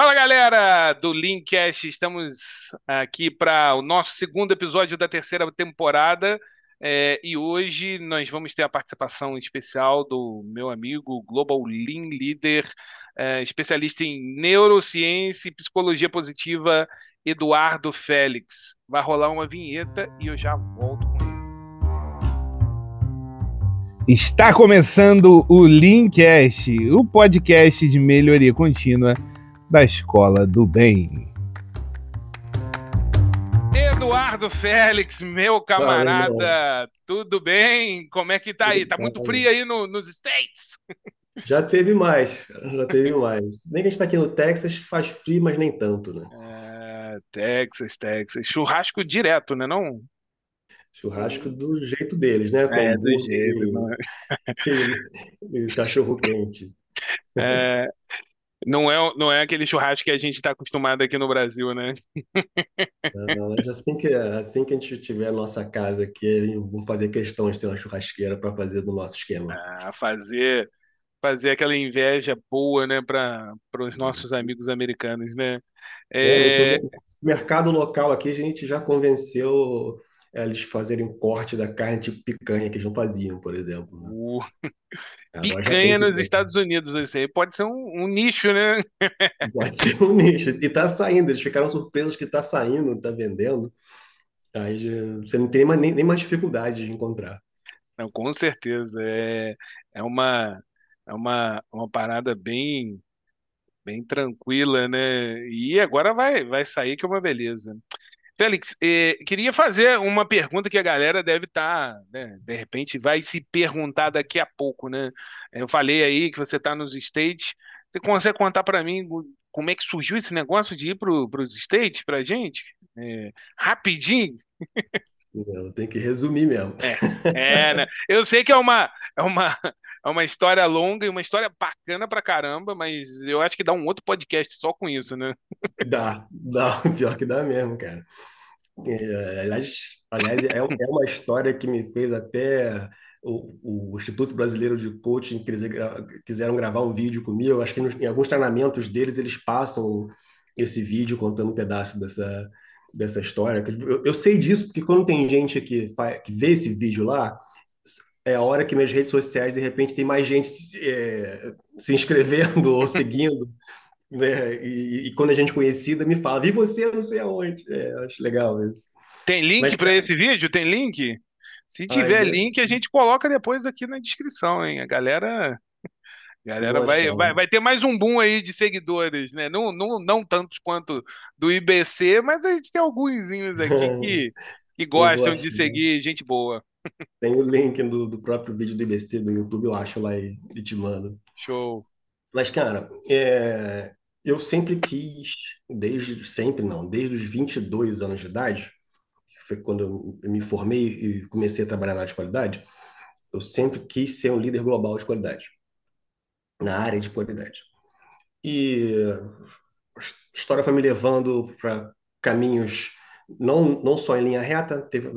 Fala galera do Linkcast, estamos aqui para o nosso segundo episódio da terceira temporada é, e hoje nós vamos ter a participação especial do meu amigo Global Lean Leader, é, especialista em neurociência e psicologia positiva, Eduardo Félix. Vai rolar uma vinheta e eu já volto com ele. Está começando o Linkcast, o podcast de melhoria contínua da Escola do Bem. Eduardo Félix, meu camarada, tudo bem? Como é que tá aí? Tá muito frio aí no, nos States? Já teve mais, já teve mais. Bem que a gente tá aqui no Texas, faz frio, mas nem tanto, né? É, Texas, Texas. Churrasco direto, né não? Churrasco do jeito deles, né? Com é, do jeito. E, não é? e, e cachorro quente. É, não é, não é aquele churrasco que a gente está acostumado aqui no Brasil, né? Não, mas assim que, assim que a gente tiver a nossa casa aqui, eu vou fazer questão de ter uma churrasqueira para fazer do nosso esquema. Ah, fazer, fazer aquela inveja boa, né, para os nossos amigos americanos, né? É, É, mercado local aqui, a gente já convenceu eles fazerem um corte da carne tipo picanha, que eles não faziam, por exemplo. né? Agora já picanha nos picanha. Estados Unidos, isso aí pode ser um, um nicho, né? Pode ser um nicho. E tá saindo, eles ficaram surpresos que tá saindo, tá vendendo. Aí você não tem nem, nem mais dificuldade de encontrar. Não, com certeza. É, é uma, é uma, uma parada bem, bem tranquila, né? E agora vai, vai sair que é uma beleza. Félix, eh, queria fazer uma pergunta que a galera deve estar, né, de repente vai se perguntar daqui a pouco, né? Eu falei aí que você está nos States. Você consegue contar para mim como é que surgiu esse negócio de ir para os States para gente? Eh, rapidinho? Não, tem que resumir mesmo. É, né? Eu sei que é uma, é uma, é uma história longa e uma história bacana pra caramba, mas eu acho que dá um outro podcast só com isso, né? Dá, dá, pior que dá mesmo, cara. É, aliás, aliás é, é uma história que me fez até o, o Instituto Brasileiro de Coaching quiseram gravar um vídeo comigo. Acho que em alguns treinamentos deles eles passam esse vídeo contando um pedaço dessa, dessa história. Eu, eu sei disso porque quando tem gente que, que vê esse vídeo lá, é a hora que minhas redes sociais de repente tem mais gente se, é, se inscrevendo ou seguindo né? E, e quando a gente conhecida me fala, vi você não sei aonde. É, acho legal isso. Tem link Mas, pra cara, esse vídeo? Tem link? Se tiver link, a gente coloca depois aqui na descrição, hein? A galera, a galera vai, achar. vai, vai ter mais um boom aí de seguidores, né? Não, não, não tantos quanto do IBC, mas a gente tem alguns aqui que, que gostam de seguir gente boa. Tem o link do, do próprio vídeo do IBC do YouTube, eu acho lá e, e te mando. Show. Mas, cara, é, eu sempre quis, desde sempre não, desde os 22 anos de idade, que foi quando eu me formei e comecei a trabalhar na área de qualidade, eu sempre quis ser um líder global de qualidade, na área de qualidade. E a história foi me levando para caminhos não, não só em linha reta, teve-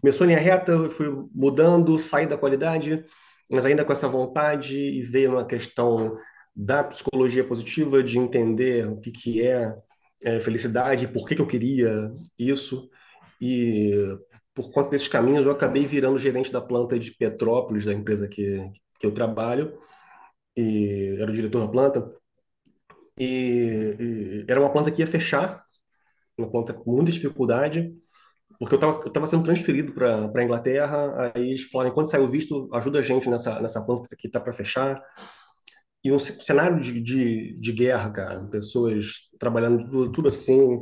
começou em linha reta, eu fui mudando, saí da qualidade, mas ainda com essa vontade, e veio uma questão da psicologia positiva, de entender o que, que é, é, felicidade, por que, que eu queria isso, e por conta desses caminhos eu acabei virando gerente da planta de Petrópolis, da empresa que, que eu trabalho, e era o diretor da planta, e, e era uma planta que ia fechar, uma planta com muita dificuldade, porque eu estava sendo transferido para para Inglaterra, aí eles falaram, quando sair o visto, ajuda a gente nessa, nessa planta que está para fechar. E um cenário de, de, de guerra, cara, pessoas trabalhando tudo, tudo assim,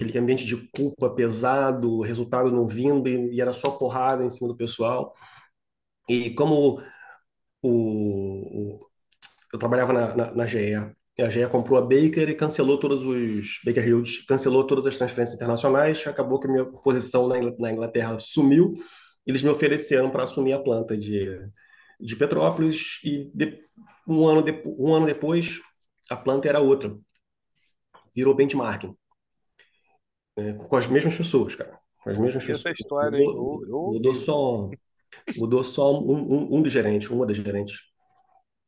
aquele ambiente de culpa pesado, resultado não vindo, e, e era só porrada em cima do pessoal. E como o, o- eu trabalhava na, na, na GE. A GE comprou a Baker e cancelou todos os Baker Hughes, cancelou todas as transferências internacionais. Acabou que a minha posição na na Inglaterra sumiu. Eles me ofereceram para assumir a planta de, de Petrópolis e de- um ano, de, um ano depois a planta era outra, virou benchmarking, né, com as mesmas pessoas, cara, com as mesmas pessoas. história? Mudou, Eu, mudou só, mudou só um, um, um dos gerentes, uma das gerentes.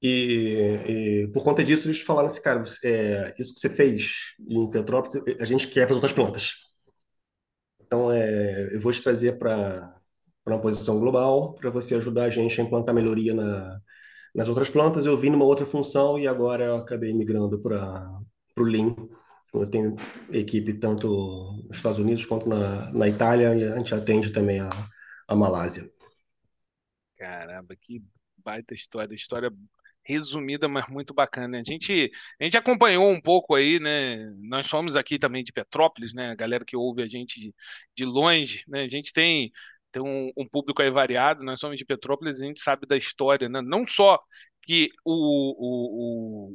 E, e, por conta disso, eles falaram assim, cara, é, isso que você fez em Petrópolis, a gente quer para outras plantas. Então, é, eu vou te trazer para uma posição global, para você ajudar a gente a implantar melhoria na, nas outras plantas. Eu vim numa outra função e agora eu acabei migrando para o Lean. Eu tenho equipe tanto nos Estados Unidos quanto na, na Itália e a gente atende também a, a Malásia. Caramba, que baita história. História resumida, mas muito bacana. A gente, a gente acompanhou um pouco aí, né? Nós somos aqui também de Petrópolis, né? A galera que ouve a gente de, de longe, né? A gente tem, tem um, um, público aí variado, nós somos de Petrópolis, a gente sabe da história, né? Não só que o,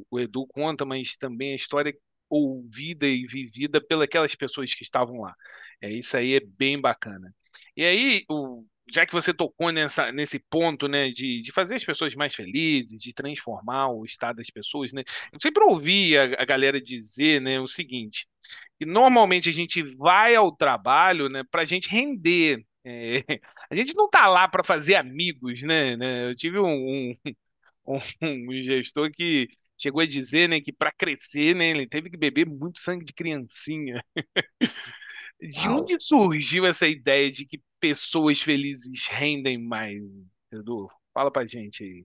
o, o, o Edu conta, mas também a história ouvida e vivida pelas pessoas que estavam lá. É, isso aí é bem bacana. E aí, o, já que você tocou nessa, nesse ponto, né, de, de fazer as pessoas mais felizes, de transformar o estado das pessoas, né, eu sempre ouvi a, a galera dizer, né, o seguinte, que normalmente a gente vai ao trabalho, né, para a gente render. É, a gente não tá lá para fazer amigos, né, né? Eu tive um, um, um gestor que chegou a dizer, né, que para crescer, né, ele teve que beber muito sangue de criancinha. De Uau. onde surgiu essa ideia de que pessoas felizes rendem mais, Edu? Fala pra gente aí.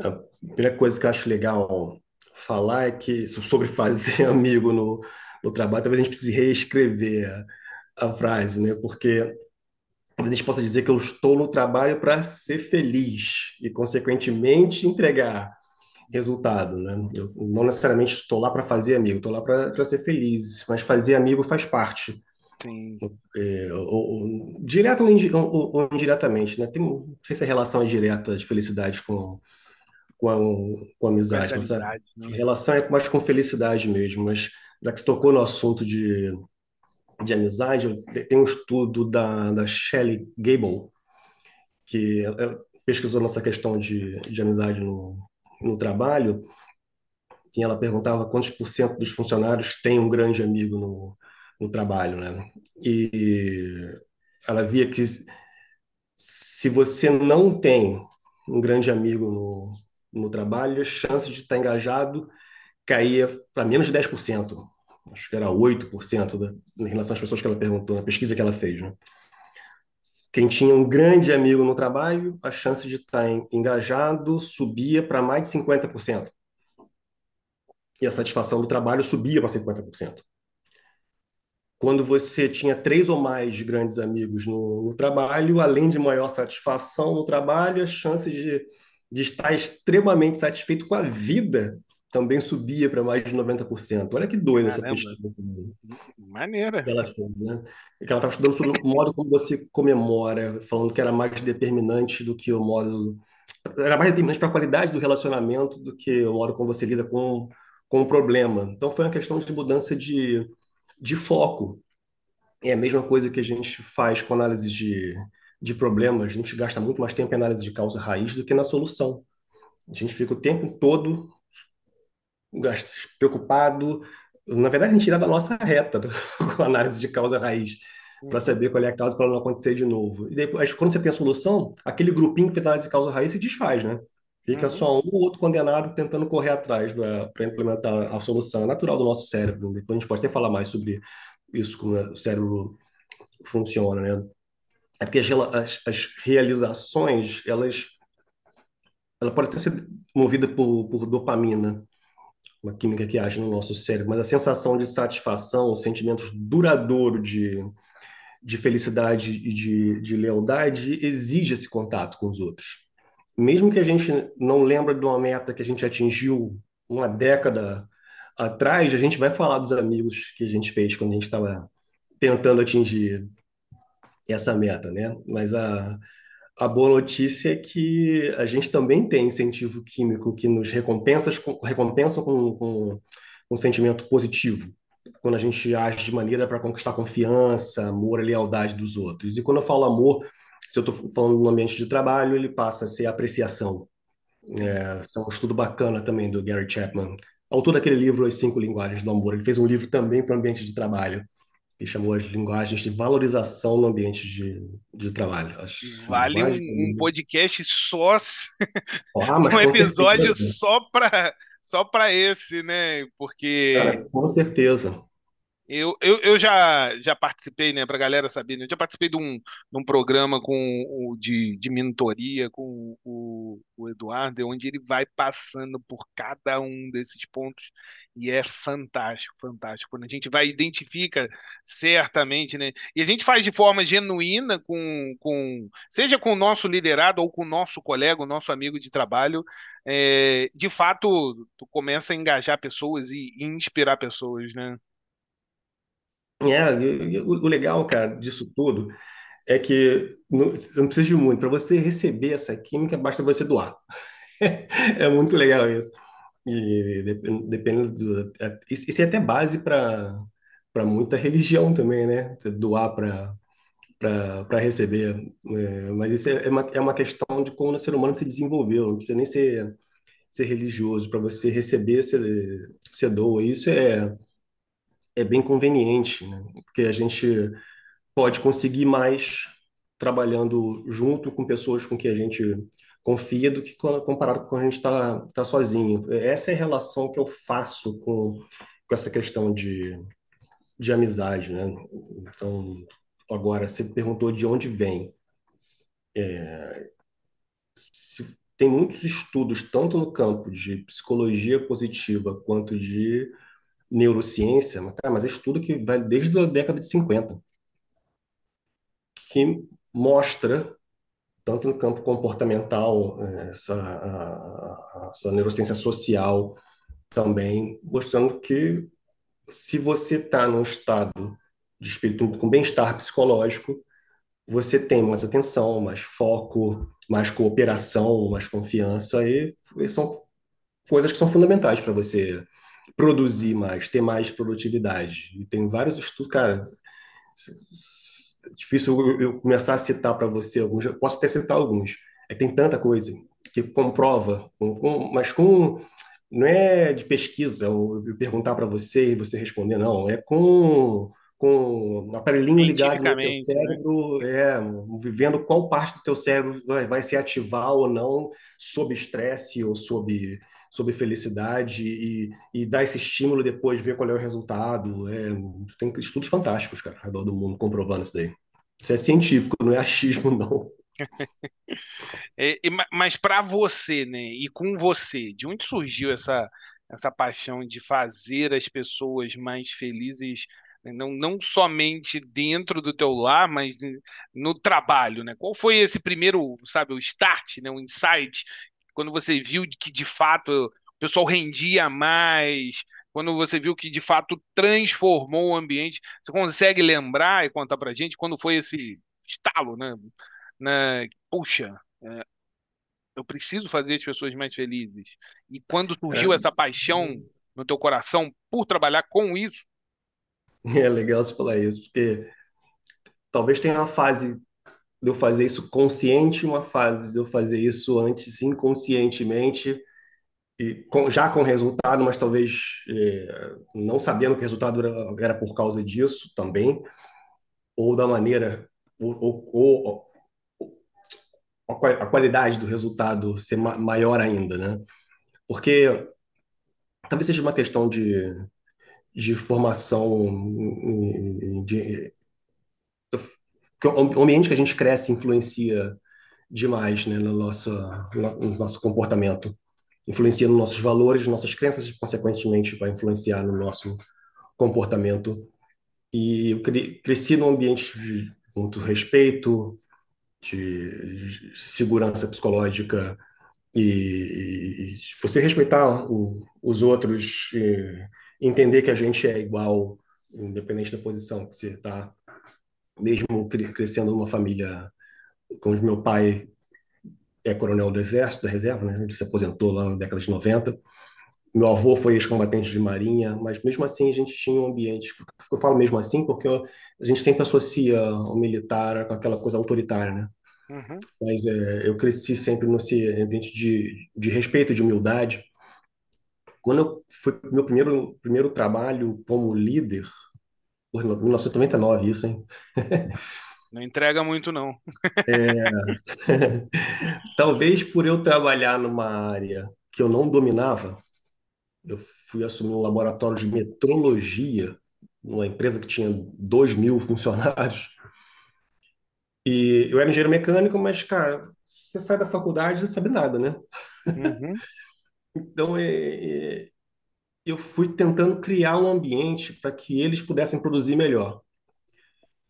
A primeira coisa que eu acho legal falar é que sobre fazer amigo no, no trabalho, talvez a gente precise reescrever a, a frase, né? Porque a gente possa dizer que eu estou no trabalho para ser feliz e, consequentemente, entregar resultado, né? Eu não necessariamente estou lá para fazer amigo, estou lá para ser feliz, mas fazer amigo faz parte. É, ou, ou, direto ou, indi, ou, ou, indiretamente, né? Tem, não sei se a relação é direta de felicidade com, com, a, com a amizade, mas a né? relação é mais com felicidade mesmo, mas já que você tocou no assunto de, de amizade, tem um estudo da, da Shelley Gable, que pesquisou nossa questão de, de amizade no, no trabalho, que ela perguntava quantos por cento dos funcionários têm um grande amigo no, no trabalho, né? E ela via que se você não tem um grande amigo no, no trabalho, a chance de estar engajado caía para menos de 10%. Acho que era 8% da, em relação às pessoas que ela perguntou, na pesquisa que ela fez, né? Quem tinha um grande amigo no trabalho, a chance de estar engajado subia para mais de 50%. E a satisfação do trabalho subia para 50%. Quando você tinha três ou mais grandes amigos no, no trabalho, além de maior satisfação no trabalho, a chance de, de estar extremamente satisfeito com a vida também subia para mais de 90%. Olha que doida essa pesquisa. Maneira. Que ela fez, né? que ela estava estudando sobre o modo como você comemora, falando que era mais determinante do que o modo. Era mais determinante para a qualidade do relacionamento do que o modo como você lida com, com o problema. Então foi uma questão de mudança de, de foco. É a mesma coisa que a gente faz com análise de, de problemas. A gente gasta muito mais tempo em análise de causa raiz do que na solução. A gente fica o tempo todo preocupado, na verdade, a gente tira da nossa reta né? com a análise de causa raiz, para saber qual é a causa para não acontecer de novo. E depois, quando você tem a solução, aquele grupinho que fez análise de causa raiz se desfaz, né? Fica uhum. só um ou outro condenado tentando correr atrás para implementar a solução. É natural do nosso cérebro. Depois a gente pode até falar mais sobre isso, como o cérebro funciona, né? É porque as, as, as realizações, elas, ela pode até ser movida por, por dopamina, uma química que age no nosso cérebro, mas a sensação de satisfação, os sentimentos duradouros de, de felicidade e de, de lealdade exige esse contato com os outros. Mesmo que a gente não lembre de uma meta que a gente atingiu uma década atrás, a gente vai falar dos amigos que a gente fez quando a gente estava tentando atingir essa meta, né? Mas a, a boa notícia é que a gente também tem incentivo químico que nos recompensa, recompensa com, com, um sentimento positivo, quando a gente age de maneira para conquistar confiança, amor e lealdade dos outros. E quando eu falo amor, se eu estou falando no ambiente de trabalho, ele passa a ser apreciação. É, é um estudo bacana também do Gary Chapman, autor daquele livro As Cinco Linguagens do Amor. Ele fez um livro também para o ambiente de trabalho, que chamou as linguagens de valorização no ambiente de, de trabalho. As Vale um, linguagens. um podcast só, Ah, um episódio certeza. só para só para esse, né? Porque Cara, com certeza. Eu, eu, eu já, já participei, né, para a galera saber, né, eu já participei de um, de um programa com de, de mentoria com o, o Eduardo, onde ele vai passando por cada um desses pontos e é fantástico, fantástico. Quando a gente vai identifica certamente, né, e a gente faz de forma genuína com, com seja com o nosso liderado ou com o nosso colega, o nosso amigo de trabalho, é, de fato, tu começa a engajar pessoas e, e inspirar pessoas, né? É, o o legal, cara, disso tudo é que não, você não precisa de muito. Para você receber essa química, basta você doar. É muito legal isso. E dep- dependendo do. é- Isso é até base para para muita religião também, né? Doar para para receber. É, mas isso é é uma, é uma questão de como o ser humano se desenvolveu. Não precisa nem ser, ser religioso. Para você receber, você, você doa. Isso é, é bem conveniente, né? Porque a gente pode conseguir mais trabalhando junto com pessoas com quem a gente confia do que comparado com a gente está tá sozinho. Essa é a relação que eu faço com, com essa questão de, de amizade, né? Então, agora, você perguntou de onde vem. Se- tem muitos estudos, tanto no campo de psicologia positiva quanto de neurociência, mas, cara, mas é estudo que vai desde a década de 50, que mostra tanto no campo comportamental, eh, essa, a, a- essa neurociência social também, mostrando que se você está num estado de espírito com bem-estar psicológico, você tem mais atenção, mais foco, mais cooperação, mais confiança, e, e são coisas que são fundamentais para você produzir mais, ter mais produtividade. E tem vários estudos, cara, é difícil eu começar a citar para você alguns, eu posso até citar alguns. É que tem tanta coisa que comprova, com, com- mas com não é de pesquisa, eu perguntar para você e você responder, não, é com com um aparelhinho ligado no teu né? cérebro, é, vivendo qual parte do teu cérebro vai, vai se ativar ou não sob estresse ou sob sob felicidade e, e dar esse estímulo depois ver qual é o resultado. É, tem estudos fantásticos, cara, ao redor do mundo comprovando isso daí. Isso é científico, não é achismo, não. É, ma- mas para você, né, e com você, de onde surgiu essa, essa paixão de fazer as pessoas mais felizes, né, não, não somente dentro do teu lar, mas em- no trabalho, né? Qual foi esse primeiro, sabe, o start, né, o insight, quando você viu que de fato o pessoal rendia mais, quando você viu que de fato transformou o ambiente, você consegue lembrar e contar pra gente quando foi esse estalo, né? né? Puxa, é, eu preciso fazer as pessoas mais felizes. E quando surgiu É, essa paixão no teu coração por trabalhar com isso, é legal você falar isso, porque talvez tenha uma fase de eu fazer isso consciente, uma fase de eu fazer isso antes inconscientemente, e com- já com resultado, mas talvez é, não sabendo que o resultado era, era por causa disso também, ou da maneira, ou, ou, ou a qual- a qualidade do resultado ser ma- maior ainda, né? Porque talvez seja uma questão de, de formação, de, porque o ambiente que a gente cresce influencia demais, né, no nosso, no nosso comportamento. Influencia nos nossos valores, nossas crenças e, consequentemente, vai influenciar no nosso comportamento. E eu cre- cresci num ambiente de muito respeito, de segurança psicológica e, e você respeitar o- os outros, entender que a gente é igual, independente da posição que você está, mesmo cre- crescendo numa família como meu pai é coronel do Exército, da reserva, né? Ele se aposentou lá na década de 90. Meu avô foi ex-combatente de marinha, mas mesmo assim a gente tinha um ambiente. Eu falo mesmo assim porque a gente sempre associa o militar com aquela coisa autoritária, né? Uhum. Mas é, eu cresci sempre nesse ambiente de, de respeito, de humildade. Quando eu fui meu primeiro primeiro trabalho como líder, Porra, 1999 isso, hein? Não entrega muito, não. Talvez por eu trabalhar numa área que eu não dominava, eu fui assumir um laboratório de metrologia, numa empresa que tinha 2 mil funcionários. E eu era engenheiro mecânico, mas, cara, você sai da faculdade e não sabe nada, né? Uhum, Então, é, é, eu fui tentando criar um ambiente para que eles pudessem produzir melhor.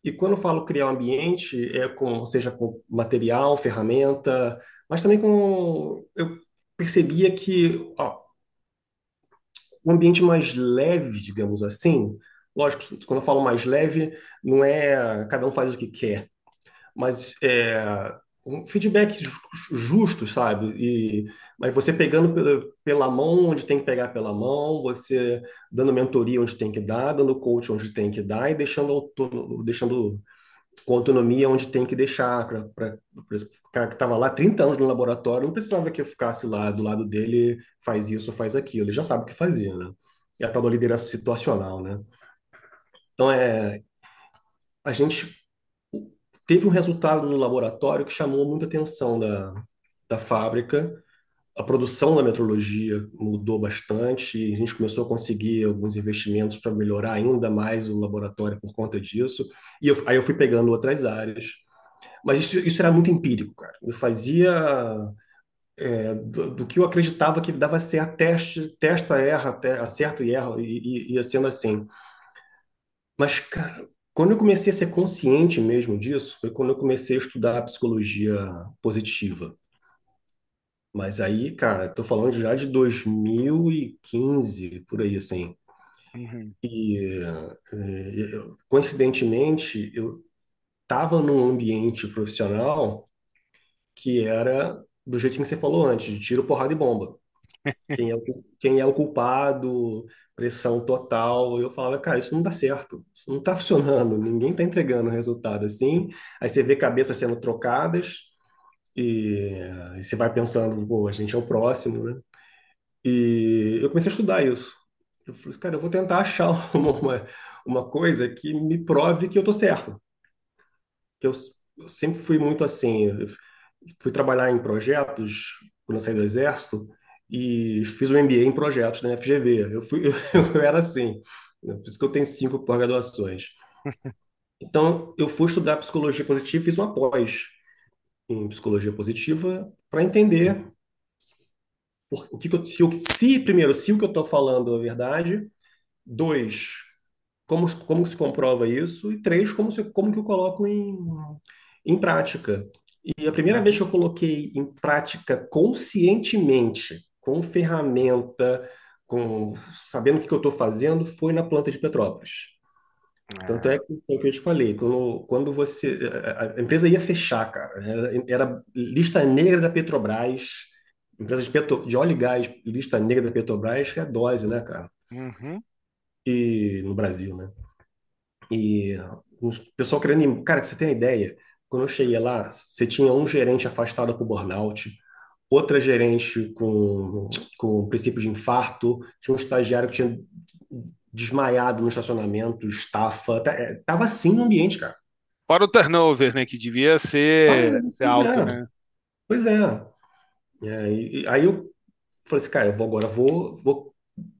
E quando eu falo criar um ambiente, é com, seja com material, ferramenta, mas também com. Eu percebia que ó, um ambiente mais leve, digamos assim, lógico, quando eu falo mais leve, não é cada um faz o que quer, mas é um feedback ju- justo, sabe? E, mas você pegando pela, mão onde tem que pegar pela mão, você dando mentoria onde tem que dar, dando coach onde tem que dar e deixando, deixando com autonomia onde tem que deixar. Para o cara que estava lá 30 anos no laboratório, não precisava que eu ficasse lá do lado dele, faz isso, faz aquilo. Ele já sabe o que fazia, né? E a tal da liderança situacional, né? Então, é, a gente teve um resultado no laboratório que chamou muita atenção da, da fábrica. A produção da metrologia mudou bastante e a gente começou a conseguir alguns investimentos para melhorar ainda mais o laboratório por conta disso. E eu, aí eu fui pegando outras áreas. Mas isso, isso era muito empírico, cara. Eu fazia é, do, do que eu acreditava que dava certo, teste, testa, erra, te, acerto e erra, e, ia sendo assim. Mas, cara, quando eu comecei a ser consciente mesmo disso, foi quando eu comecei a estudar psicologia positiva. Mas aí, cara, tô falando já de 2015, por aí, assim. uhum. E, eh, eu- coincidentemente, eu estava num ambiente profissional que era do jeito que você falou antes, de tiro, porrada e bomba. Quem é o, quem é o culpado, pressão total. Eu falava, cara, isso não dá certo, isso não está funcionando, ninguém está entregando resultado assim. Aí você vê cabeças sendo trocadas e, e você vai pensando, pô, a gente é o próximo, né? E eu comecei a estudar isso. Eu falei, cara, eu vou tentar achar uma, uma, uma coisa que me prove que eu tô certo. Que eu, eu sempre fui muito assim, eu fui trabalhar em projetos quando eu saí do exército e fiz um MBA em projetos na FGV. Eu fui, eu, era assim. Por isso que eu tenho cinco pós-graduações. Então, eu fui estudar psicologia positiva, fiz uma pós em psicologia positiva para entender por, o que, que eu, se, se, primeiro, se o que eu estou falando é verdade, dois, como, como se comprova isso, e três, como, se, como que eu coloco em, em prática. E a primeira vez que eu coloquei em prática conscientemente, com ferramenta, com sabendo o que que eu estou fazendo, foi na planta de Petrópolis. Tanto É. é que, é o que eu te falei, quando, quando você. A, a empresa ia fechar, cara. Era, era lista negra da Petrobras, empresa de, petro, de óleo e gás, lista negra da Petrobras, que é dose, né, cara? Uhum. E no Brasil, né? E o pessoal querendo. Cara, que você tem uma ideia, quando eu cheguei lá, você tinha um gerente afastado por burnout, outra gerente com, com princípio de infarto, tinha um estagiário que tinha desmaiado no estacionamento, estafa. Tá- é, Tava assim no ambiente, cara. Fora o turnover, né? Que devia Ah, ser, ser alto, é, né? pois é. É, e- e aí eu falei assim, cara, eu vou agora vou, vou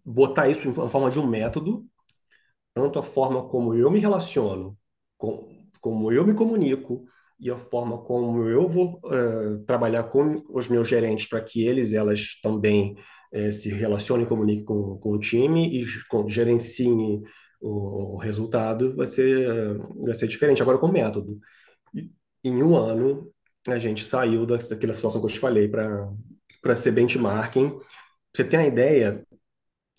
botar isso em forma de um método tanto a forma como eu me relaciono, com, como eu me comunico e a forma como eu vou eh, trabalhar com os meus gerentes para que eles elas também eh, se relacionem e comuniquem com, com o time e com, gerenciem o, o resultado, vai ser, vai ser diferente. Agora com o método. Em um ano, a gente saiu da, daquela situação que eu te falei para ser benchmarking. Você tem a ideia,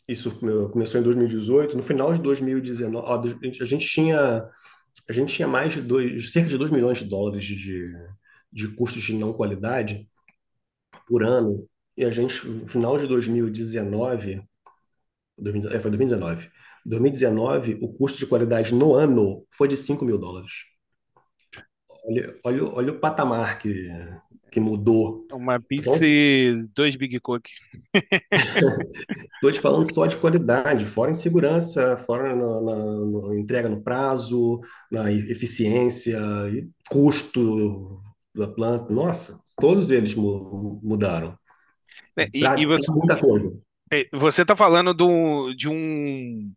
isso começou em 2018. No final de 2019, ó, a gente a gente tinha, a gente tinha mais de dois, cerca de 2 milhões de dólares de, de custos de não qualidade por ano. E a gente, no final de 2019, 2000 é, foi 2019. 2019, o custo de qualidade no ano foi de 5 mil dólares. Olha, olha, o- olha o patamar que, que mudou. Uma pizza e dois Big Cook. Estou te falando só de qualidade, fora em segurança, fora na, na- na entrega no prazo, na eficiência e custo da planta. Nossa, todos eles mu- mudaram. É, E, Pra, e você, muita coisa. é, você está falando do, de um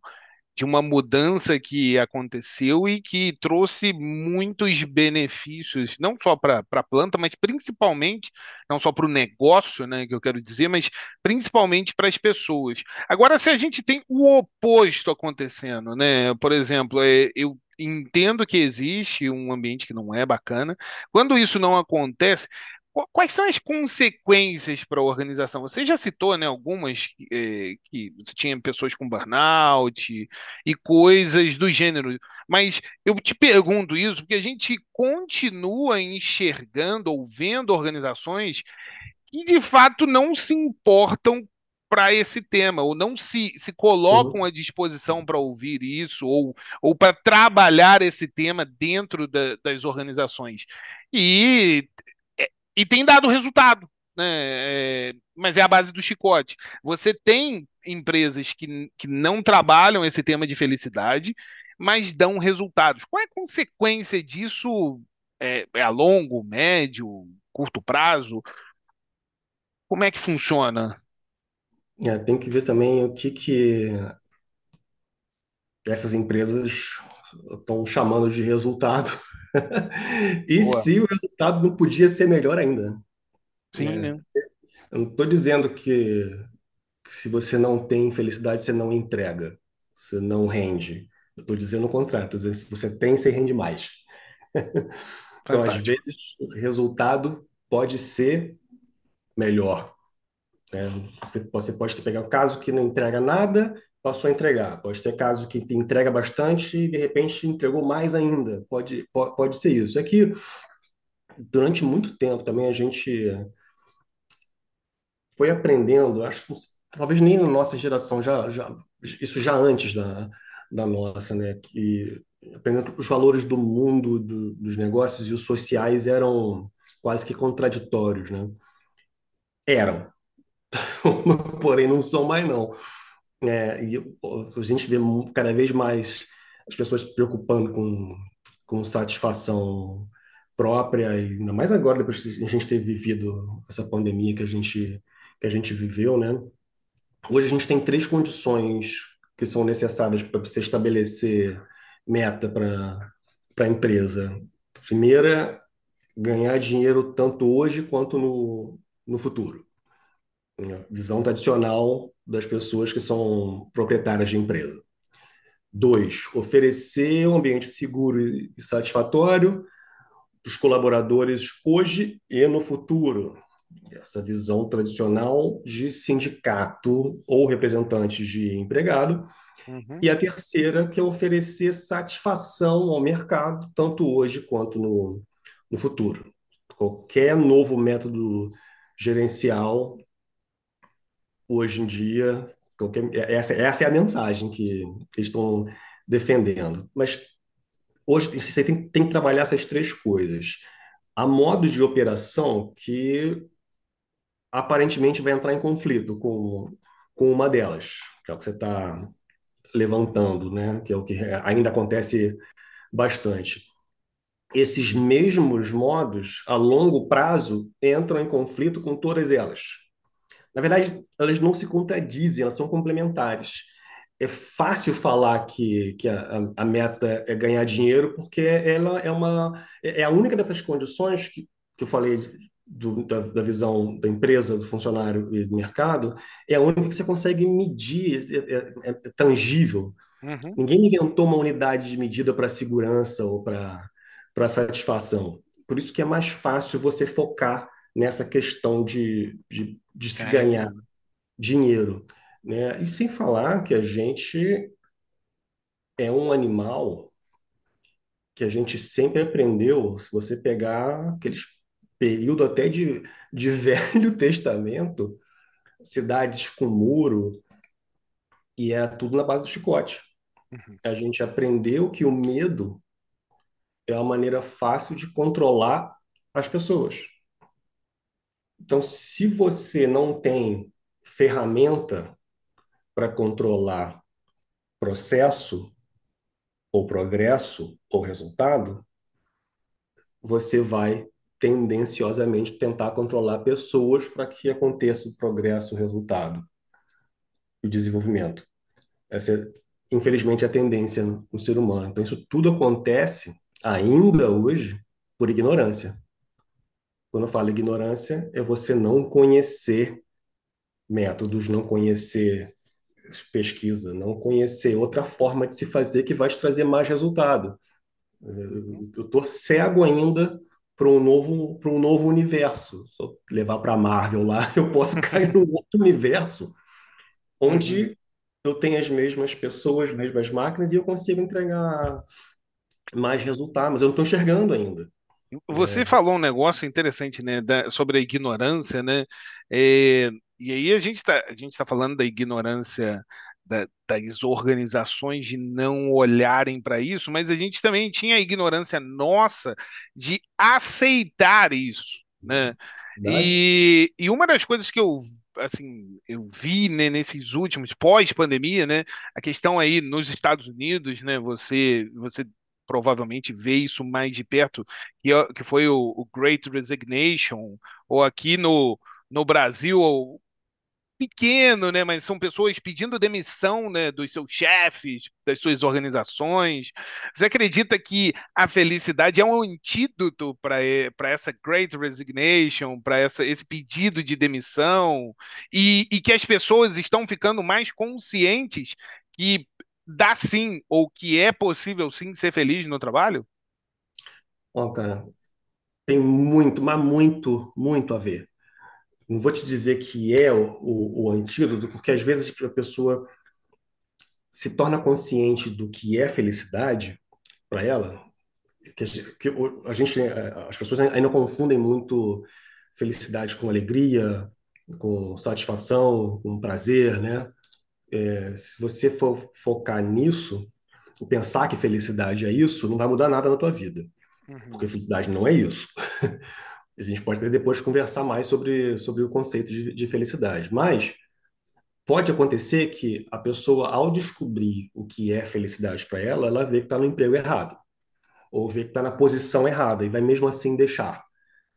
de uma mudança que aconteceu e que trouxe muitos benefícios, não só para a planta, mas principalmente, não só para o negócio, né, que eu quero dizer, mas principalmente para as pessoas. Agora, se a gente tem o oposto acontecendo, né, por exemplo, é, eu entendo que existe um ambiente que não é bacana, quando isso não acontece, Quais são as consequências para a organização? Você já citou, né, algumas eh, que você tinha pessoas com burnout e coisas do gênero, mas eu te pergunto isso porque a gente continua enxergando ou vendo organizações que de fato não se importam para esse tema, ou não se, se colocam à disposição para ouvir isso, ou, ou para trabalhar esse tema dentro da- das organizações. E e tem dado resultado, né? É, mas é a base do chicote. Você tem empresas que, que não trabalham esse tema de felicidade, mas dão resultados. Qual é a consequência disso? É, é a longo, médio, curto prazo? Como é que funciona? É, tem que ver também o que que essas empresas estão chamando de resultado. E Boa. se o resultado não podia ser melhor ainda, Sim, né? né? Eu não estou dizendo que, que se você não tem felicidade, você não entrega, você não rende. Eu estou dizendo o contrário, estou dizendo que se você tem, você rende mais. Então, às Fantástico. vezes, o resultado pode ser melhor. né? Você, você pode pegar o caso que não entrega nada, passou a entregar. Pode ter caso que entrega bastante e, de repente, entregou mais ainda. Pode, pode, pode ser isso. É que, durante muito tempo, também a gente foi aprendendo, acho talvez nem na nossa geração, já, já, isso já antes da, da nossa, né? Que aprendendo os valores do mundo, do- dos negócios e os sociais eram quase que contraditórios, né? Eram, porém não são mais não. É, e a gente vê cada vez mais as pessoas se preocupando com, com satisfação própria, e ainda mais agora, depois que a gente ter vivido essa pandemia que a gente, que a gente viveu, né? Hoje a gente tem três condições que são necessárias para você estabelecer meta para a empresa. Primeira, ganhar dinheiro tanto hoje quanto no, no futuro. Visão tradicional das pessoas que são proprietárias de empresa. Dois, oferecer um ambiente seguro e satisfatório para os colaboradores hoje e no futuro. Essa visão tradicional de sindicato ou representantes de empregado. Uhum, E a terceira, que é oferecer satisfação ao mercado, tanto hoje quanto no, no futuro. Qualquer novo método gerencial, hoje em dia, qualquer, essa, essa é a mensagem que eles estão defendendo. Mas hoje você tem, tem que trabalhar essas três coisas. Há modos de operação que aparentemente vai entrar em conflito com, com uma delas, que é o que você está levantando, né? Que é o que ainda acontece bastante. Esses mesmos modos, a longo prazo, entram em conflito com todas elas. Na verdade, elas não se contradizem, elas são complementares. É fácil falar que, que a, a meta é ganhar dinheiro, porque ela é uma é a única dessas condições que, que eu falei do, da, da visão da empresa, do funcionário e do mercado, é a única que você consegue medir, é, é, é tangível. uhum. Ninguém inventou uma unidade de medida para segurança ou para para satisfação. Por isso que é mais fácil você focar nessa questão de, de, de se Ganhar dinheiro. dinheiro, né? E sem falar que a gente é um animal que a gente sempre aprendeu, se você pegar aqueles período até de, de Velho Testamento, cidades com muro, e era tudo na base do chicote. Uhum. A gente aprendeu que o medo é uma maneira fácil de controlar as pessoas. Então, se você não tem ferramenta para controlar processo, ou progresso, ou resultado, você vai tendenciosamente tentar controlar pessoas para que aconteça o progresso, o resultado o desenvolvimento. Essa é, infelizmente, a tendência no ser humano. Então, isso tudo acontece ainda hoje por ignorância. Quando eu falo ignorância, é você não conhecer métodos, não conhecer pesquisa, não conhecer outra forma de se fazer que vai te trazer mais resultado. Eu estou cego ainda para um novo para um novo universo. Se eu levar para a Marvel lá, eu posso cair num outro universo onde Uhum. eu tenho as mesmas pessoas, as mesmas máquinas e eu consigo entregar mais resultado, mas eu não estou enxergando ainda. Você falou um negócio interessante, né, da- sobre a ignorância, né? É, e aí a gente está a gente está falando da ignorância da- das organizações de não olharem para isso, mas a gente também tinha a ignorância nossa de aceitar isso, né? Verdade? E, e uma das coisas que eu assim eu vi né, nesses últimos pós-pandemia, né? A questão aí nos Estados Unidos, né? Você você provavelmente vê isso mais de perto que, é- que foi o, o Great Resignation, ou aqui no, no Brasil, pequeno, né? Mas são pessoas pedindo demissão, né, dos seus chefes, das suas organizações. Você acredita que a felicidade é um antídoto para essa Great Resignation, para esse pedido de demissão, e, e que as pessoas estão ficando mais conscientes que dá sim, ou que é possível sim ser feliz no trabalho? Ó, cara, tem muito, mas muito, muito a ver. Não vou te dizer que é o, o, o antídoto, porque às vezes a pessoa se torna consciente do que é felicidade para ela, que, que a gente, as pessoas ainda confundem muito felicidade com alegria, com satisfação, com prazer, né? É, se você for focar nisso, pensar que felicidade é isso, não vai mudar nada na tua vida, porque Uhum, felicidade não é isso. A gente pode até depois conversar mais sobre, sobre o conceito de, de felicidade, mas pode acontecer que a pessoa, ao descobrir o que é felicidade para ela, ela vê que está no emprego errado, ou vê que está na posição errada, e vai mesmo assim deixar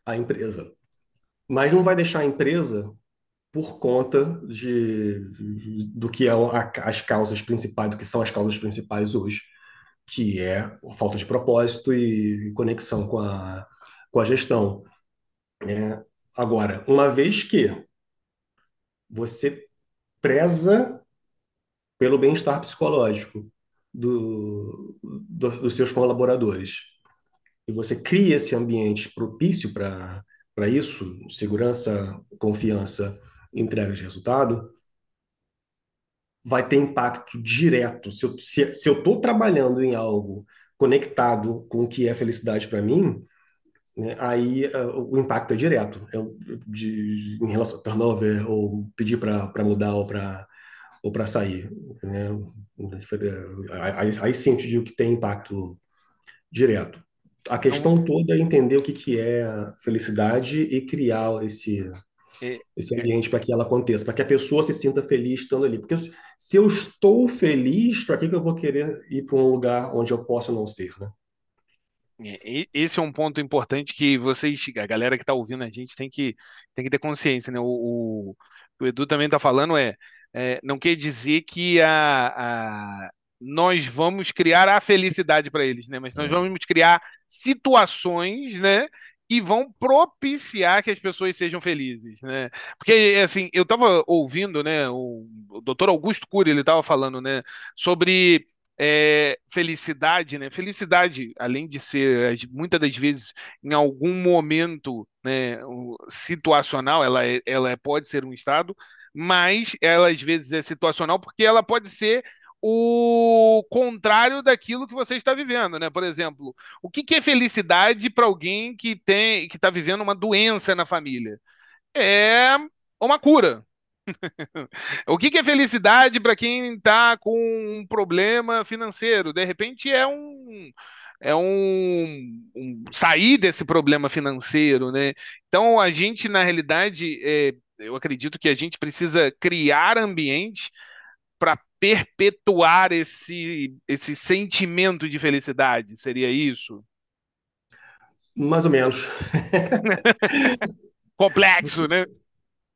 a empresa. Mas não vai deixar a empresa por conta de, do que é a, as causas principais, do que são as causas principais hoje, que é a falta de propósito e conexão com a, com a gestão. né? Agora, uma vez que você preza pelo bem-estar psicológico do, do, dos seus colaboradores e você cria esse ambiente propício para isso, segurança, confiança, entrega de resultado, vai ter impacto direto. Se eu se, se eu estou trabalhando em algo conectado com o que é felicidade para mim, né, aí uh, o impacto é direto. Eu, de, em relação a turnover, ou pedir para mudar ou para ou para sair. Né? Aí, aí sim eu te digo que tem impacto direto. A questão toda é entender o que, que é felicidade e criar esse, esse ambiente para que ela aconteça, para que a pessoa se sinta feliz estando ali. Porque se eu estou feliz, para que, que eu vou querer ir para um lugar onde eu posso não ser, né? É, Esse é um ponto importante que vocês, a galera que está ouvindo a gente, tem que, tem que ter consciência, né? O, o, o Edu também está falando é, é, não quer dizer que a, a- nós vamos criar a felicidade para eles, né? Mas nós É. vamos criar situações, né? Que vão propiciar que as pessoas sejam felizes, né? Porque, assim, eu estava ouvindo, né? O, o Dr. Augusto Cury, ele estava falando, né? Sobre é, felicidade, né? Felicidade, além de ser as- muitas das vezes em algum momento, né, situacional, ela, é- ela pode ser um estado, mas ela às vezes é situacional porque ela pode ser o contrário daquilo que você está vivendo, né? Por exemplo, o que é felicidade para alguém que tem que está vivendo uma doença na família? É uma cura, o que que é felicidade para quem está com um problema financeiro? De repente é um é um, um sair desse problema financeiro, né? Então a gente na realidade é, eu acredito que a gente precisa criar ambientes para perpetuar esse esse sentimento de felicidade. Seria isso? Mais ou menos. Complexo, né?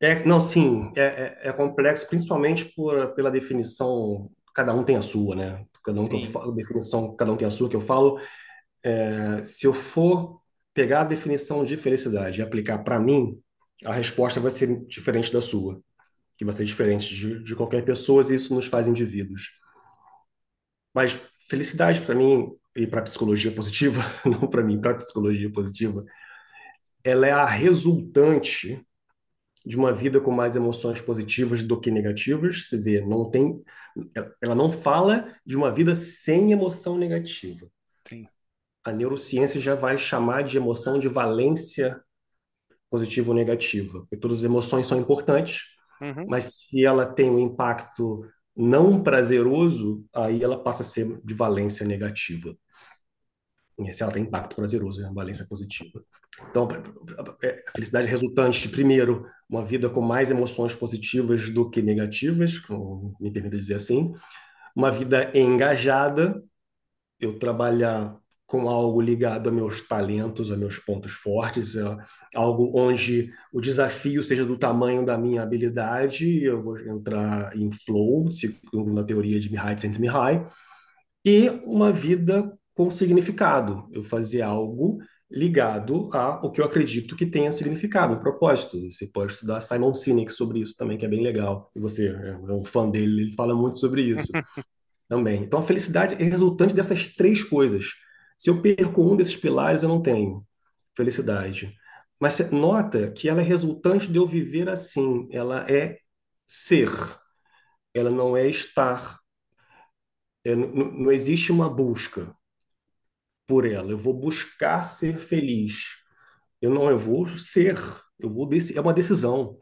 É, não, sim, é, é, é complexo, principalmente por, pela definição, cada um tem a sua, né? Cada um que eu falo, definição, cada um tem a sua que eu falo. É, se eu for pegar a definição de felicidade e aplicar para mim, a resposta vai ser diferente da sua, que vai ser diferente de, de qualquer pessoa, e isso nos faz indivíduos. Mas felicidade para mim e para psicologia positiva, não para mim, para psicologia positiva, ela é a resultante de uma vida com mais emoções positivas do que negativas. Você vê, não tem, ela não fala de uma vida sem emoção negativa. Sim. A neurociência já vai chamar de emoção de valência positiva ou negativa, porque todas as emoções são importantes, Uhum. mas se ela tem um impacto não prazeroso, aí ela passa a ser de valência negativa. E se ela tem impacto prazeroso, é uma valência positiva. Então, a felicidade resultante de, primeiro, uma vida com mais emoções positivas do que negativas, me permita dizer assim, uma vida engajada, eu trabalhar com algo ligado a meus talentos, a meus pontos fortes, algo onde o desafio seja do tamanho da minha habilidade, eu vou entrar em flow, segundo a teoria de Mihai Csikszentmihalyi, e uma vida com significado, eu fazer algo ligado a o que eu acredito que tenha significado, um propósito. Você pode estudar Simon Sinek sobre isso também, que é bem legal. E você é um fã dele, ele fala muito sobre isso também. Então a felicidade é resultante dessas três coisas. Se eu perco um desses pilares, eu não tenho felicidade. Mas nota que ela é resultante de eu viver assim. Ela é ser. Ela não é estar. É, não, não existe uma busca por ela. Eu vou buscar ser feliz. Eu não, eu vou ser. Eu vou é uma decisão.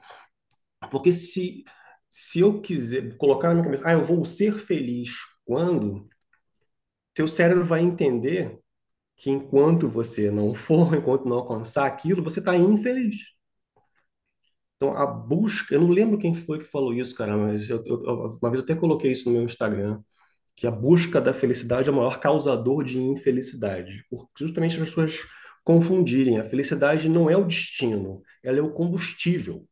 Porque se se eu quiser colocar na minha cabeça, ah, eu vou ser feliz quando teu cérebro vai entender que enquanto você não for, enquanto não alcançar aquilo, você está infeliz. Então, a busca, eu não lembro quem foi que falou isso, cara, mas eu, eu, uma vez eu até coloquei isso no meu Instagram, que a busca da felicidade é o maior causador de infelicidade, justamente as pessoas confundirem. A felicidade não é o destino, ela é o combustível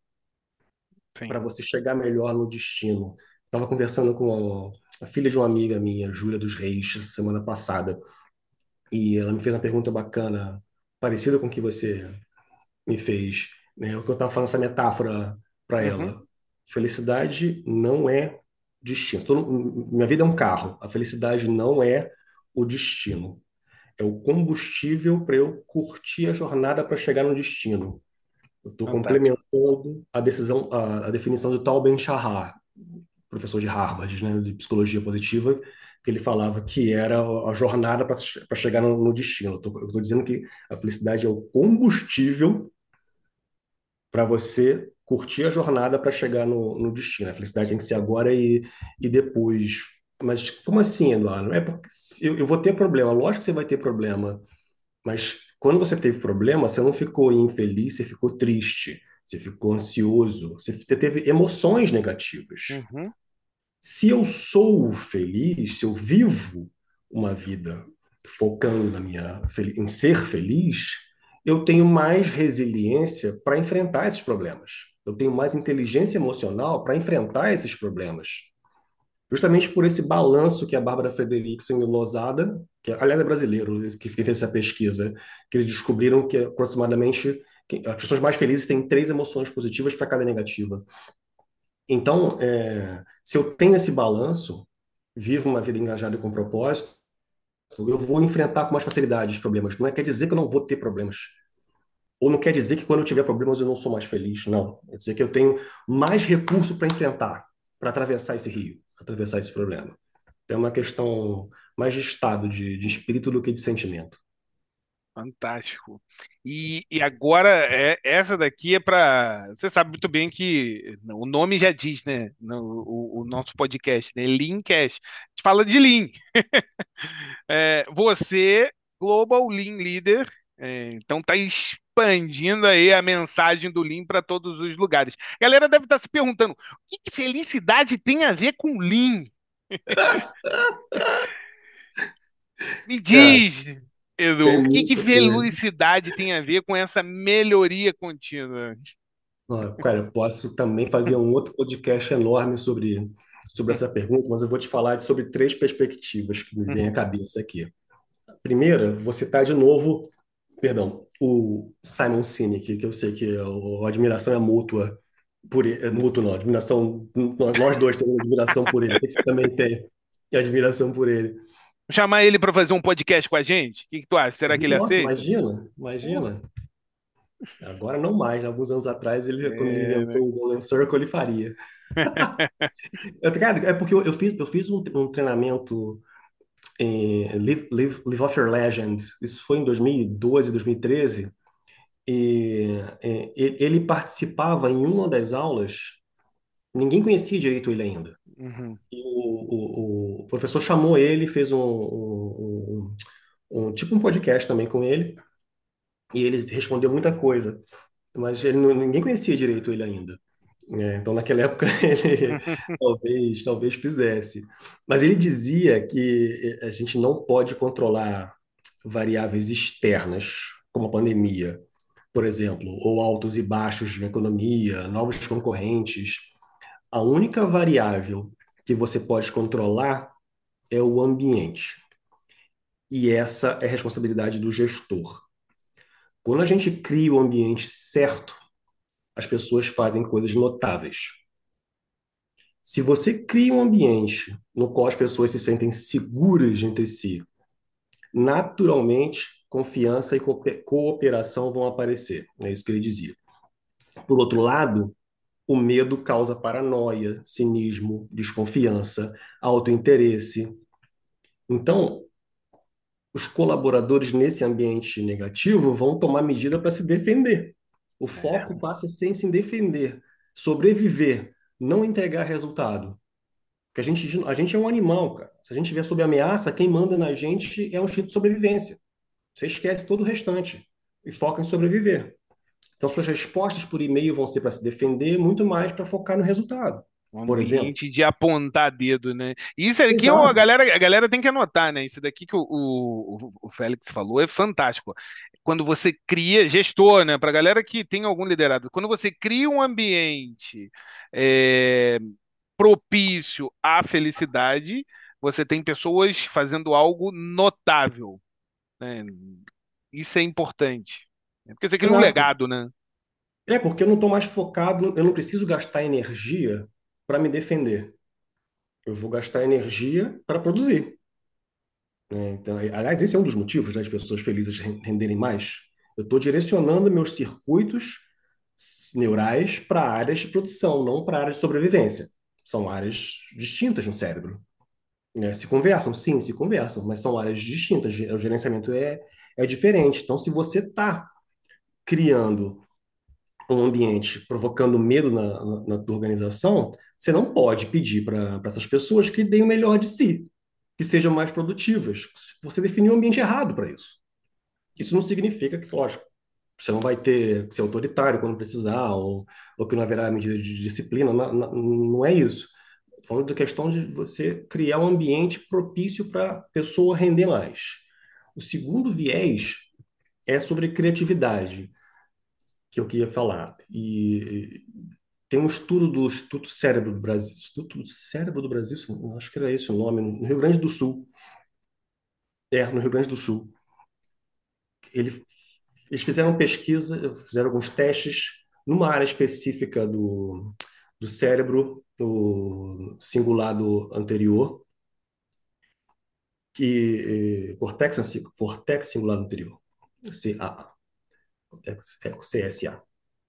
para você chegar melhor no destino. Estava conversando com a filha de uma amiga minha, Júlia dos Reis, semana passada, e ela me fez uma pergunta bacana, parecida com o que você me fez, né? O que eu estava falando essa metáfora para Uhum. ela. Felicidade não é destino. Tô no- minha vida é um carro. A felicidade não é o destino. É o combustível para eu curtir a jornada para chegar no destino. Eu estou complementando a decisão, a, a definição de Tal Ben-Shahar, professor de Harvard, né, de psicologia positiva, que ele falava que era a jornada para chegar no, no destino. Eu estou dizendo que a felicidade é o combustível para você curtir a jornada para chegar no, no destino. A felicidade tem que ser agora e, e depois. Mas como assim, Eduardo? É porque eu, eu vou ter problema. Lógico que você vai ter problema. Mas quando você teve problema, você não ficou infeliz, você ficou triste, você ficou ansioso, você, você teve emoções negativas. Uhum. Se eu sou feliz, se eu vivo uma vida focando na minha em ser feliz, eu tenho mais resiliência para enfrentar esses problemas. Eu tenho mais inteligência emocional para enfrentar esses problemas. Justamente por esse balanço que a Bárbara Frederickson e Lozada, que aliás é brasileiro, que fez essa pesquisa, que eles descobriram que aproximadamente as pessoas mais felizes têm três emoções positivas para cada negativa. Então, é, se eu tenho esse balanço, vivo uma vida engajada com propósito, eu vou enfrentar com mais facilidade os problemas. Não é, quer dizer que eu não vou ter problemas. Ou não quer dizer que quando eu tiver problemas eu não sou mais feliz. Não. Quer dizer que eu tenho mais recurso para enfrentar, para atravessar esse rio, atravessar esse problema. É uma questão mais de estado, de, de espírito do que de sentimento. Fantástico. E, e agora, é, essa daqui é para. Você sabe muito bem que o nome já diz, né? No, o, o nosso podcast, né? Leancast. A gente fala de Lean. É, você Global Lean Leader. É, então tá expandindo aí a mensagem do Lean para todos os lugares. A galera deve estar tá se perguntando: o que, que felicidade tem a ver com Lean? Me diz, Edu, o que, que felicidade tem a ver com essa melhoria contínua? cara, eu posso também fazer um outro podcast enorme sobre, sobre essa pergunta, mas eu vou te falar sobre três perspectivas que me vêm à uhum. cabeça aqui. A primeira, você está de novo, perdão, o Simon Sinek, que eu sei que a admiração é mútua por ele, é mútuo não, admiração, nós dois temos admiração por ele, você também tem admiração por ele. Chamar ele para fazer um podcast com a gente? O que, que tu acha? Será que ele Nossa, aceita? Imagina, imagina. Agora não mais, né? alguns anos atrás, ele, é, quando ele é, inventou né? o Golden Circle, ele faria. Cara, é porque eu, eu, fiz, eu fiz um, um treinamento em Live, Live, Live Off Your Legend, isso foi em 2012, 2013, e, e ele participava em uma das aulas, ninguém conhecia direito ele ainda. Uhum. E o, o, o, professor chamou ele, fez um, um, um, um tipo um podcast também com ele, e ele respondeu muita coisa, mas ele, ninguém conhecia direito ele ainda. É, então, naquela época, ele talvez, talvez fizesse. Mas ele dizia que a gente não pode controlar variáveis externas, como a pandemia, por exemplo, ou altos e baixos de economia, novos concorrentes. A única variável que você pode controlar é o ambiente. E essa é a responsabilidade do gestor. Quando a gente cria o ambiente certo, as pessoas fazem coisas notáveis. Se você cria um ambiente no qual as pessoas se sentem seguras entre si, naturalmente confiança e cooperação vão aparecer. É isso que ele dizia. Por outro lado, o medo causa paranoia, cinismo, desconfiança, autointeresse. Então, os colaboradores nesse ambiente negativo vão tomar medida para se defender. O é. foco passa a ser em se defender, sobreviver, não entregar resultado. Porque a gente, a gente é um animal, cara. Se a gente estiver sob ameaça, quem manda na gente é um instinto de sobrevivência. Você esquece todo o restante e foca em sobreviver. Então, suas respostas por e-mail vão ser para se defender, muito mais para focar no resultado. Um por exemplo. de apontar dedo, né? Isso aqui a galera, a galera tem que anotar, né? Isso daqui que o, o, o Félix falou é fantástico. Quando você cria, gestor, né? Para a galera que tem algum liderado, quando você cria um ambiente é, propício à felicidade, você tem pessoas fazendo algo notável. Né? Isso é importante. Porque você cria um legado, né? É, porque eu não estou mais focado, eu não preciso gastar energia para me defender. Eu vou gastar energia para produzir. É, então, aliás, esse é um dos motivos das pessoas felizes renderem mais. Eu estou direcionando meus circuitos neurais para áreas de produção, não para áreas de sobrevivência. São áreas distintas no cérebro. É, se conversam? Sim, se conversam, mas são áreas distintas. O gerenciamento é, é diferente. Então, se você está criando um ambiente provocando medo na, na, na tua organização, você não pode pedir para essas pessoas que deem o melhor de si, que sejam mais produtivas. Você definiu um ambiente errado para isso. Isso não significa que, lógico, você não vai ter que ser autoritário quando precisar, ou, ou que não haverá medida de disciplina, não, não é isso. Falando da questão de você criar um ambiente propício para a pessoa render mais. O segundo viés é sobre criatividade que eu queria falar. E tem um estudo do Instituto Cérebro do Brasil, Instituto Cérebro do Brasil, acho que era esse o nome, no Rio Grande do Sul. É, no Rio Grande do Sul. Ele, eles fizeram pesquisa, fizeram alguns testes numa área específica do, do cérebro, do cingulado anterior, que eh, cortex, cortex cingulado anterior, CAA. É, é CSA.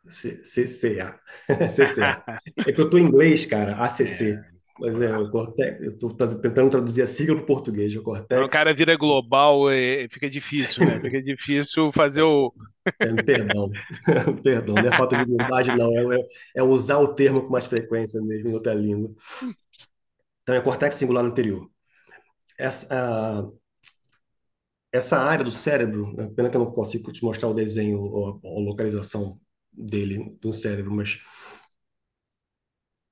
CCA. CCA. É que eu estou em inglês, cara, ACC. É. Mas é, o Cortex, eu estou tentando traduzir a sigla para o português. O Cortex. O cara vira global, é, fica difícil, né? Fica difícil fazer o. É, perdão, perdão, não é falta de humildade, não. É, é, usar o termo com mais frequência mesmo em outra língua. Então, é Cortex singular anterior. Essa, essa área do cérebro, né, pena que eu não consigo te mostrar o desenho ou a, a localização dele no cérebro, mas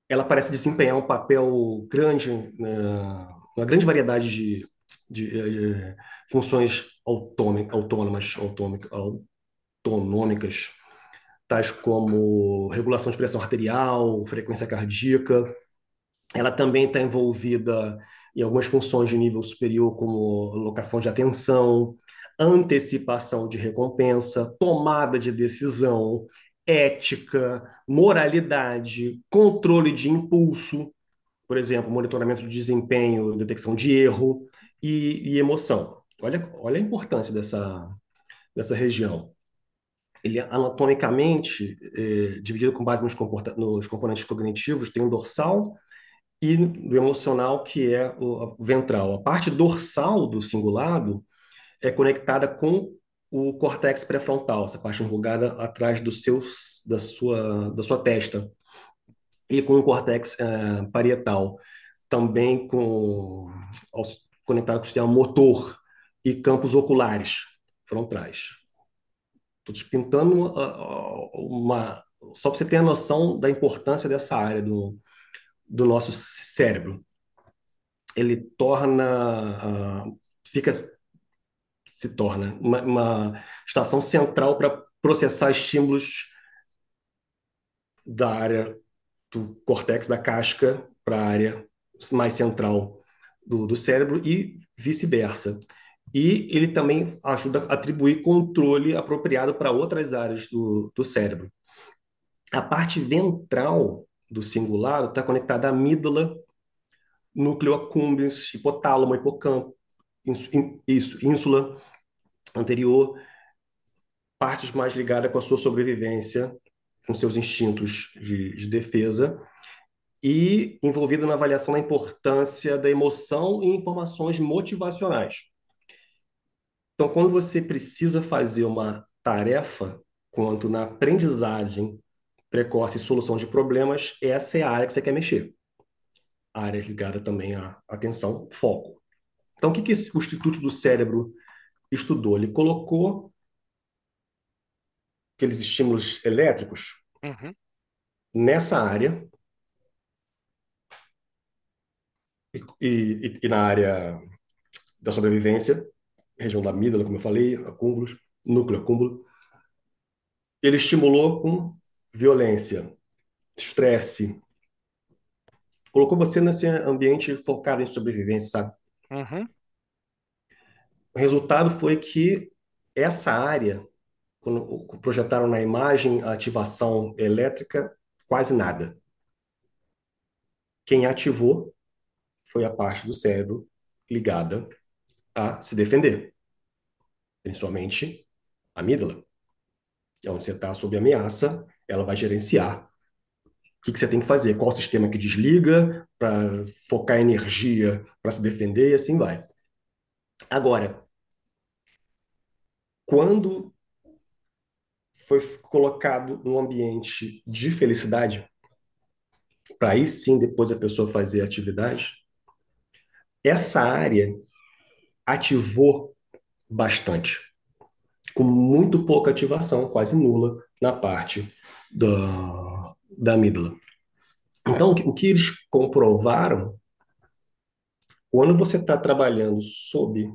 ela parece desempenhar um papel grande, né, uma grande variedade de, de, de eh, funções autônomas, autonômicas, tais como regulação de pressão arterial, frequência cardíaca. Ela também está envolvida em algumas funções de nível superior, como locação de atenção, antecipação de recompensa, tomada de decisão, ética, moralidade, controle de impulso, por exemplo, monitoramento de desempenho, detecção de erro e, e emoção. Olha, olha a importância dessa, dessa região. Ele anatomicamente, é, dividido com base nos, nos componentes cognitivos, tem um dorsal e do emocional, que é o ventral. A parte dorsal do cingulado é conectada com o córtex pré-frontal, essa parte enrugada atrás do seu, da, sua, da sua testa, e com o córtex é, parietal, também com, conectado com o sistema motor e campos oculares frontais. Estou te pintando uma, uma só para você ter a noção da importância dessa área do, do nosso cérebro. Ele torna, uh, fica, se torna uma, uma estação central para processar estímulos da área do córtex da casca para a área mais central do, do cérebro e vice-versa. E ele também ajuda a atribuir controle apropriado para outras áreas do, do cérebro. A parte ventral do cingulado está conectada à amígdala, núcleo accumbens, hipotálamo, hipocampo, isso, ínsula anterior, partes mais ligadas com a sua sobrevivência, com seus instintos de, de defesa, e envolvida na avaliação da importância da emoção e informações motivacionais. Então, quando você precisa fazer uma tarefa, quanto na aprendizagem precoce e solução de problemas, essa é a área que você quer mexer. A área ligada também à atenção, foco. Então, o que, que esse, o Instituto do Cérebro estudou? Ele colocou aqueles estímulos elétricos uhum. nessa área e, e, e, na área da sobrevivência, região da amígdala, como eu falei, acúmulos, núcleo acúmulo. Ele estimulou com violência, estresse. Colocou você nesse ambiente focado em sobrevivência, sabe? Uhum. O resultado foi que essa área, quando projetaram na imagem a ativação elétrica, quase nada. Quem ativou foi a parte do cérebro ligada a se defender, principalmente a amígdala. É onde você está sob ameaça, ela vai gerenciar. O que, que você tem que fazer, qual sistema que desliga para focar energia para se defender e assim vai. Agora, quando foi colocado um ambiente de felicidade, para aí sim depois a pessoa fazer a atividade, essa área ativou bastante, com muito pouca ativação, quase nula, na parte da, da amígdala. Então, o que eles comprovaram, quando você está trabalhando sob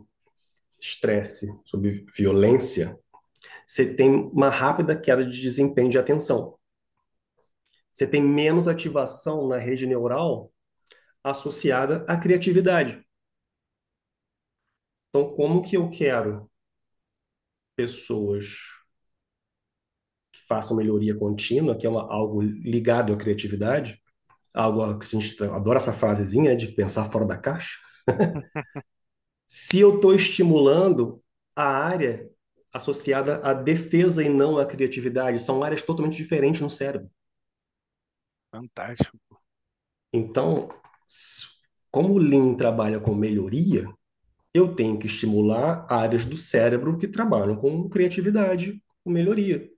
estresse, sob violência, você tem uma rápida queda de desempenho de atenção. Você tem menos ativação na rede neural associada à criatividade. Então, como que eu quero pessoas que façam melhoria contínua, que é uma, algo ligado à criatividade, algo que a gente adora essa frasezinha de pensar fora da caixa. Se eu estou estimulando a área associada à defesa e não à criatividade, são áreas totalmente diferentes no cérebro. Fantástico. Então, como o Lean trabalha com melhoria, eu tenho que estimular áreas do cérebro que trabalham com criatividade, com melhoria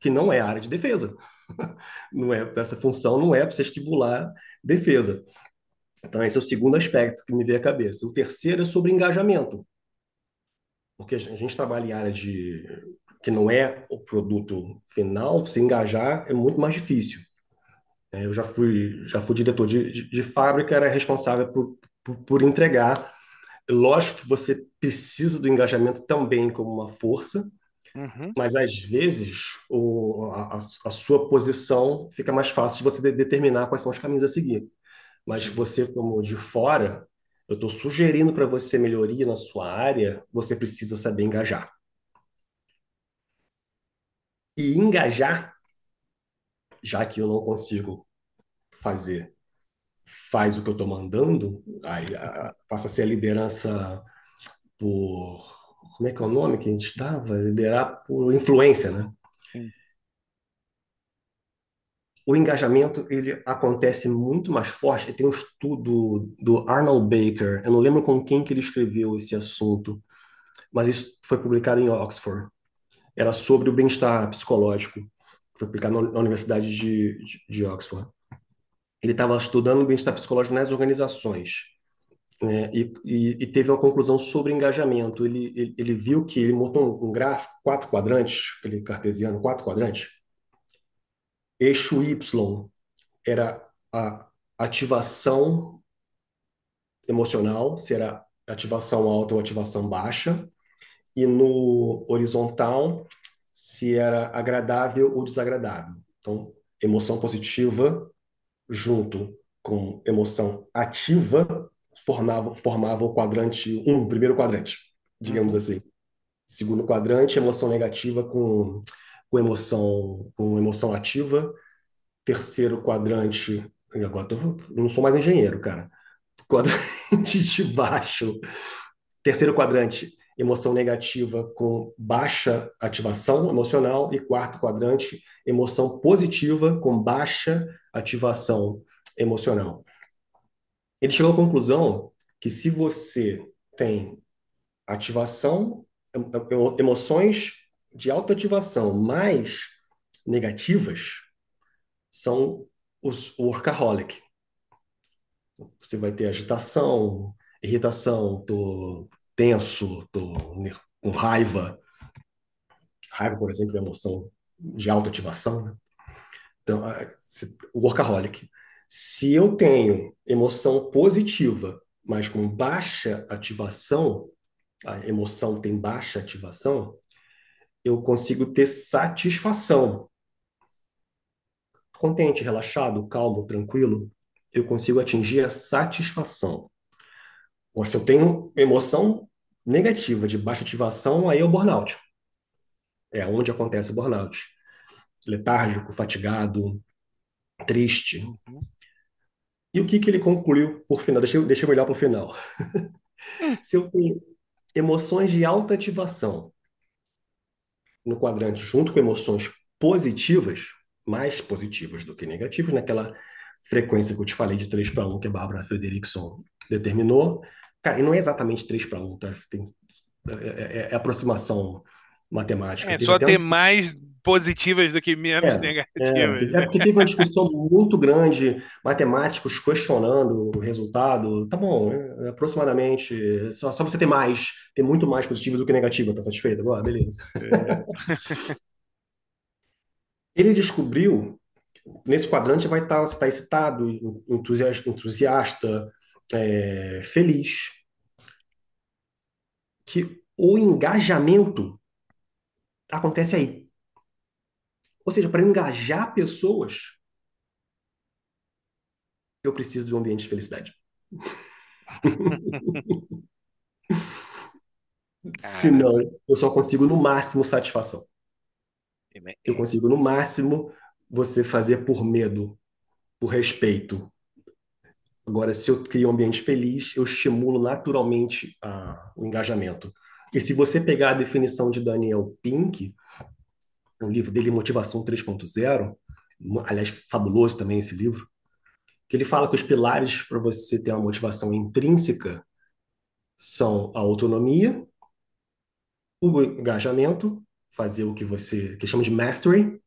que não é área de defesa. Não é, essa função não é para você estimular defesa. Então, esse é o segundo aspecto que me veio à cabeça. O terceiro é sobre engajamento. porque a gente trabalha em área de que não é o produto final, se engajar é muito mais difícil. É, eu já fui, já fui diretor de, de, de fábrica, era responsável por, por, por entregar. Lógico que você precisa do engajamento também como uma força, Uhum. mas às vezes o, a, a sua posição fica mais fácil de você de- determinar quais são os caminhos a seguir. Mas você, como de fora, eu estou sugerindo para você melhoria na sua área, você precisa saber engajar. E engajar, já que eu não consigo fazer, faz o que eu estou mandando, aí a- passa a ser a liderança por. Como é que é o nome que a gente dava? Liderar por influência, né? Sim. o engajamento ele acontece muito mais forte. Tem um estudo do Arnold Baker, eu não lembro com quem que ele escreveu esse assunto, mas isso foi publicado em Oxford. Era sobre o bem-estar psicológico. Foi publicado na Universidade de, de, de Oxford. Ele estava estudando o bem-estar psicológico nas organizações. né, e, e, e, teve uma conclusão sobre engajamento. Ele, ele, ele viu que ele montou um, um gráfico, quatro quadrantes, aquele cartesiano, quatro quadrantes. Eixo Y era a ativação emocional, se era ativação alta ou ativação baixa, e no horizontal, se era agradável ou desagradável. Então, emoção positiva junto com emoção ativa formava, formava o quadrante 1, um, primeiro quadrante, digamos Uhum. assim. Segundo quadrante, emoção negativa com, com emoção com emoção ativa. Terceiro quadrante, agora tô, não sou mais engenheiro, cara. Quadrante de baixo. Terceiro quadrante, emoção negativa com baixa ativação emocional. E quarto quadrante, emoção positiva com baixa ativação emocional. Ele chegou à conclusão que se você tem ativação, emoções de alta ativação mais negativas, são os workaholic. Você vai ter agitação, irritação, tô tenso, tô com raiva. Raiva, por exemplo, é uma emoção de alta ativação. Né? Então, o workaholic. Se eu tenho emoção positiva, mas com baixa ativação, a emoção tem baixa ativação, eu consigo ter satisfação. Contente, relaxado, calmo, tranquilo, eu consigo atingir a satisfação. Ou se eu tenho emoção negativa, de baixa ativação, aí é o burnout. É onde acontece o burnout. Letárgico, fatigado, triste. Uhum. E o que, que ele concluiu por final? Deixa eu, deixa eu olhar para o final. se eu tenho emoções de alta ativação no quadrante junto com emoções positivas, mais positivas do que negativas, naquela frequência que eu te falei de 3 para 1 que a Bárbara Frederickson determinou. Cara, e não é exatamente 3 para 1, tá? Tem, é, é, é aproximação matemática. É, Teve só até ter um- mais positivas do que menos É, negativas. É, porque teve uma discussão muito grande, matemáticos questionando o resultado. Tá bom, é, aproximadamente. Só, só você ter mais, ter muito mais positivo do que negativo, tá satisfeito agora? Beleza. Ele descobriu, nesse quadrante vai estar, você está excitado, entusiasta, entusiasta é, feliz, que o engajamento acontece aí. Ou seja, para engajar pessoas, eu preciso de um ambiente de felicidade. Senão, eu só consigo no máximo satisfação. Eu consigo no máximo você fazer por medo, por respeito. Agora, se eu crio um ambiente feliz, eu estimulo naturalmente a, o engajamento. E se você pegar a definição de Daniel Pink, o livro dele Motivação 3.0, aliás, fabuloso também esse livro, que ele fala que os pilares para você ter uma motivação intrínseca são a autonomia, o engajamento, fazer o que você, que chama de mastery,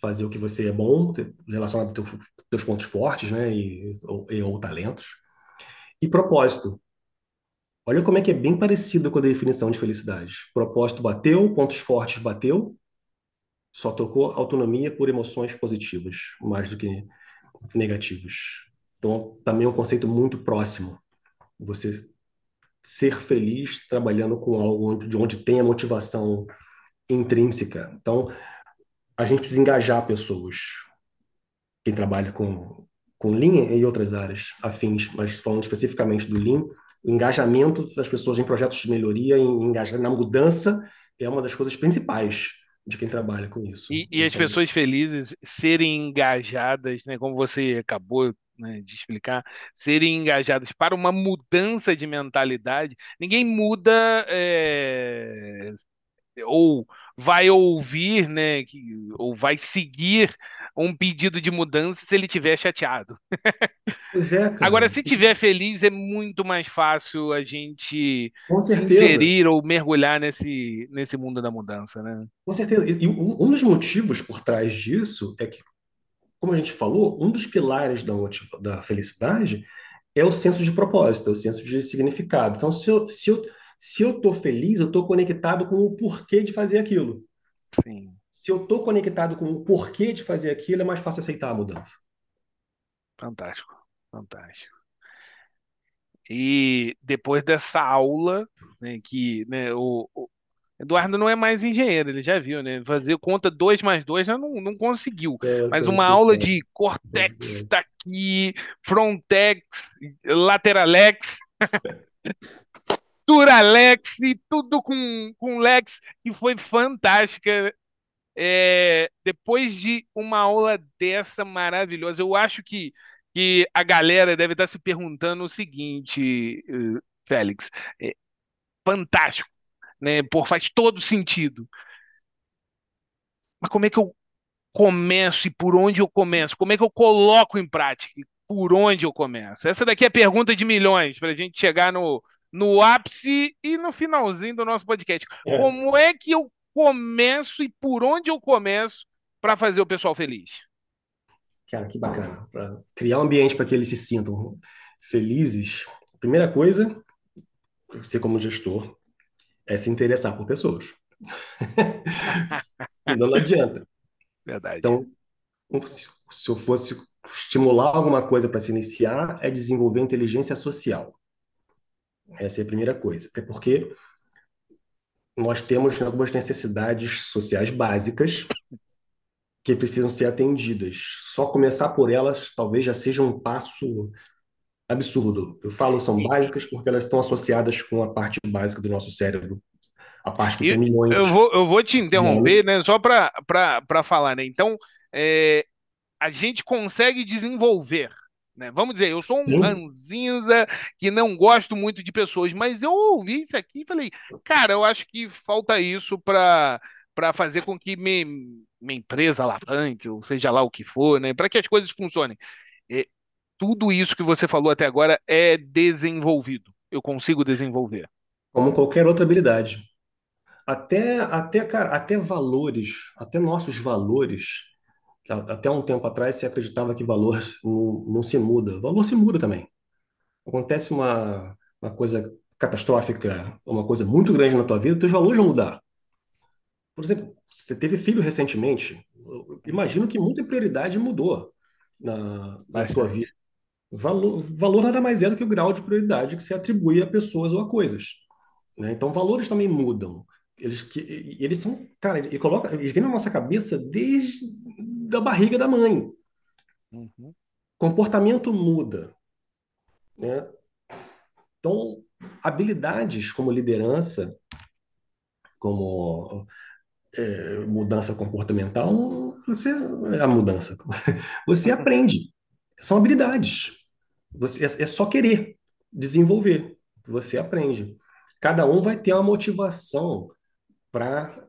fazer o que você é bom, relacionado aos teus, teus pontos fortes, né, e ou, e, ou talentos, e propósito. Olha como é que é bem parecido com a definição de felicidade. Propósito bateu, pontos fortes bateu, só trocou autonomia por emoções positivas, mais do que negativas. Então, também é um conceito muito próximo. Você ser feliz trabalhando com algo de onde tem a motivação intrínseca. Então, a gente precisa engajar pessoas. Quem trabalha com, com Lean e outras áreas afins, mas falando especificamente do Lean, o engajamento das pessoas em projetos de melhoria, em engajar na mudança, é uma das coisas principais de quem trabalha com isso. E, e as pessoas felizes serem engajadas, né, como você acabou né, de explicar, serem engajadas para uma mudança de mentalidade. Ninguém muda é, ou vai ouvir, né, que, ou vai seguir um pedido de mudança se ele estiver chateado. Pois é, cara. Agora, se estiver feliz, é muito mais fácil a gente se inserir ou mergulhar nesse, nesse mundo da mudança, né? Com certeza. E um dos motivos por trás disso é que, como a gente falou, um dos pilares da, da felicidade é o senso de propósito, é o senso de significado. Então, se eu, se eu, se eu tô feliz, eu tô conectado com o porquê de fazer aquilo. Sim. Se eu tô conectado com o porquê de fazer aquilo, é mais fácil aceitar a mudança. Fantástico, fantástico. E depois dessa aula, né, que né, o, o, Eduardo não é mais engenheiro, ele já viu, né? Fazer conta 2 mais 2 já não, não conseguiu. É, Mas uma aula de Cortex tá aqui, Frontex, Lateralex, Duralex e tudo com, com Lex, que foi fantástica. É, depois de uma aula dessa maravilhosa, eu acho que, que a galera deve estar se perguntando o seguinte, eh, Félix, é, fantástico, né? Por, faz todo sentido. Mas como é que eu começo e por onde eu começo? Como é que eu coloco em prática? Por onde eu começo? Essa daqui é a pergunta de milhões para a gente chegar no, no ápice e no finalzinho do nosso podcast. É. Como é que eu começo e por onde eu começo para fazer o pessoal feliz? Cara, que bacana. Para criar um ambiente para que eles se sintam felizes, primeira coisa, você como gestor, é se interessar por pessoas. não adianta. Verdade. Então, se eu fosse estimular alguma coisa para se iniciar, é desenvolver inteligência social. Essa é a primeira coisa. Até porque nós temos algumas necessidades sociais básicas que precisam ser atendidas. Só começar por elas talvez já seja um passo absurdo. Eu falo são básicas porque elas estão associadas com a parte básica do nosso cérebro, a parte que tem milhões. Eu vou, eu vou te interromper, né, só para falar, né? Então, é, a gente consegue desenvolver né? Vamos dizer, eu sou um Sim. ranzinza que não gosto muito de pessoas, mas eu ouvi isso aqui e falei, cara, eu acho que falta isso para para fazer com que me, minha empresa alavanque, ou seja lá o que for, né? para que as coisas funcionem. É, tudo isso que você falou até agora é desenvolvido. Eu consigo desenvolver. Como qualquer outra habilidade. Até, até, cara, até valores, até nossos valores até um tempo atrás se acreditava que valor não, não se muda. Valor se muda também. Acontece uma, uma coisa catastrófica, uma coisa muito grande na tua vida, teus valores vão mudar. Por exemplo, você teve filho recentemente, imagino que muita prioridade mudou na, na tua vida. Valor, valor nada mais é do que o grau de prioridade que você atribui a pessoas ou a coisas. Né? Então, valores também mudam. Eles, que, eles são, cara, ele coloca, eles vêm na nossa cabeça desde da barriga da mãe. Uhum. Comportamento muda. Né? Então, habilidades como liderança, como é, mudança comportamental, você é a mudança. Você aprende. São habilidades. Você, é, é só querer desenvolver. Você aprende. Cada um vai ter uma motivação para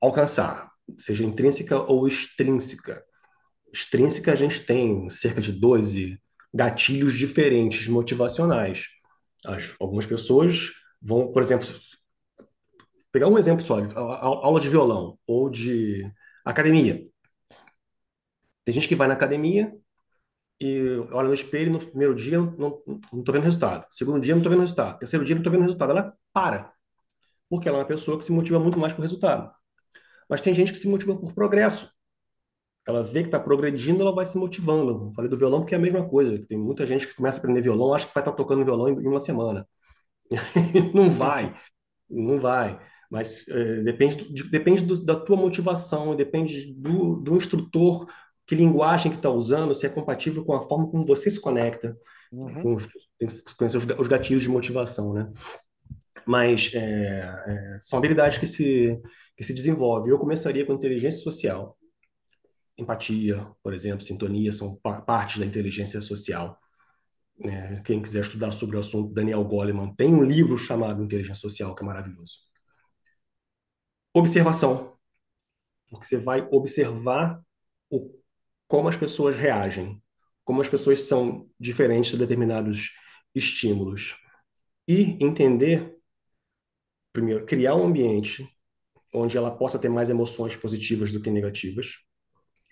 alcançar seja intrínseca ou extrínseca. Extrínseca, a gente tem cerca de 12 gatilhos diferentes motivacionais. As, algumas pessoas vão, por exemplo, pegar um exemplo só, aula de violão ou de academia. Tem gente que vai na academia e olha no espelho no primeiro dia não, tô vendo resultado. Segundo dia não tô vendo resultado. Terceiro dia não tô vendo resultado. Ela para, porque ela é uma pessoa que se motiva muito mais por resultado. Mas tem gente que se motiva por progresso. Ela vê que está progredindo, ela vai se motivando. Falei do violão porque é a mesma coisa. Tem muita gente que começa a aprender violão, acha que vai estar tá tocando violão em uma semana. não vai, não vai. Mas é, depende, do, depende do, da tua motivação, depende do, do instrutor, que linguagem que está usando, se é compatível com a forma como você se conecta, uhum. com os, tem que conhecer os, os gatilhos de motivação, né? Mas é, é, são habilidades que se, que se desenvolvem. Eu começaria com inteligência social, empatia, por exemplo, sintonia, são partes da inteligência social. É, quem quiser estudar sobre o assunto, Daniel Goleman tem um livro chamado Inteligência Social, que é maravilhoso. Observação, porque você vai observar o, como as pessoas reagem, como as pessoas são diferentes de determinados estímulos. E entender, primeiro, criar um ambiente onde ela possa ter mais emoções positivas do que negativas.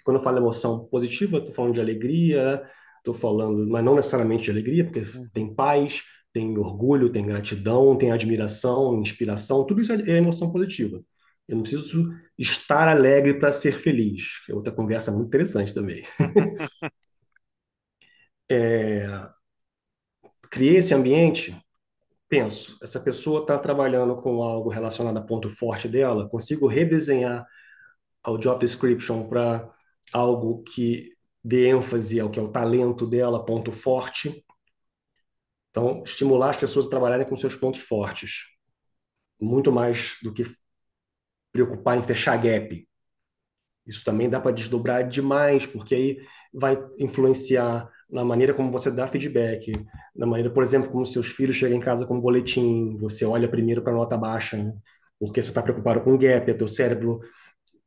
Quando eu falo emoção positiva, estou falando de alegria, estou falando, mas não necessariamente de alegria, porque uhum. tem paz, tem orgulho, tem gratidão, tem admiração, inspiração, tudo isso é, é emoção positiva. Eu não preciso estar alegre para ser feliz, é outra conversa muito interessante também. é, criei esse ambiente, penso, essa pessoa está trabalhando com algo relacionado a ponto forte dela, consigo redesenhar o job description para algo que dê ênfase ao que é o talento dela, ponto forte. Então, estimular as pessoas a trabalharem com seus pontos fortes. Muito mais do que preocupar em fechar gap. Isso também dá para desdobrar demais, porque aí vai influenciar na maneira como você dá feedback, na maneira, por exemplo, como seus filhos chegam em casa com um boletim, você olha primeiro para a nota baixa, né? porque você está preocupado com gap, é teu cérebro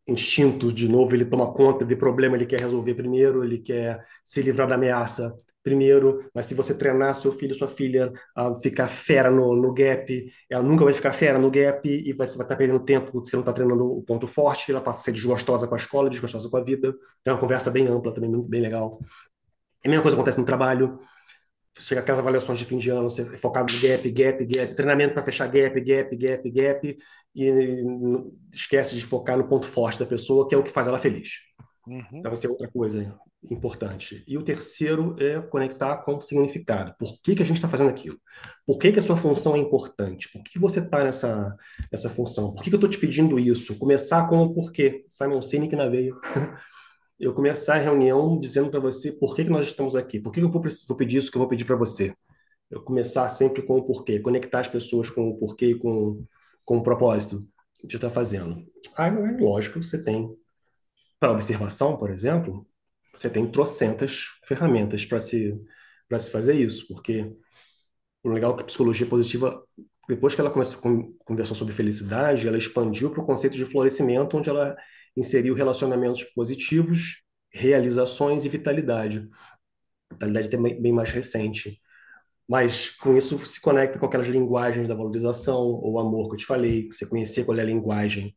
instinto, de novo, ele toma conta, vê problema, ele quer resolver primeiro, ele quer se livrar da ameaça primeiro, mas se você treinar seu filho, sua filha a ficar fera no, no gap, ela nunca vai ficar fera no gap e vai, você vai estar perdendo tempo porque você não está treinando o ponto forte, ela passa a ser desgostosa com a escola, desgostosa com a vida. Então é uma conversa bem ampla também, bem legal. A mesma coisa acontece no trabalho, chega aquelas avaliações de fim de ano, você é focado no gap, gap, gap, treinamento para fechar gap, gap, gap, gap, e esquece de focar no ponto forte da pessoa, que é o que faz ela feliz. Uhum. Então, isso é outra coisa importante. E o terceiro é conectar com o significado. Por que, que a gente está fazendo aquilo? Por que, que a sua função é importante? Por que, que você está nessa, nessa função? Por que, que eu estou te pedindo isso? Começar com o porquê. Simon Sinek na veia. eu começar a reunião dizendo para você por que, que nós estamos aqui, por que, que eu vou, vou pedir isso que eu vou pedir para você. Eu começar sempre com o porquê, conectar as pessoas com o porquê e com, com o propósito de estar fazendo. Aí, lógico, você tem, para observação, por exemplo, você tem trocentas ferramentas para se, se fazer isso, porque o legal é que a psicologia positiva, depois que ela começou, conversou sobre felicidade, ela expandiu para o conceito de florescimento, onde ela inseriu relacionamentos positivos, realizações e vitalidade. Vitalidade é bem mais recente. Mas com isso se conecta com aquelas linguagens da valorização ou amor que eu te falei, você conhecer qual é a linguagem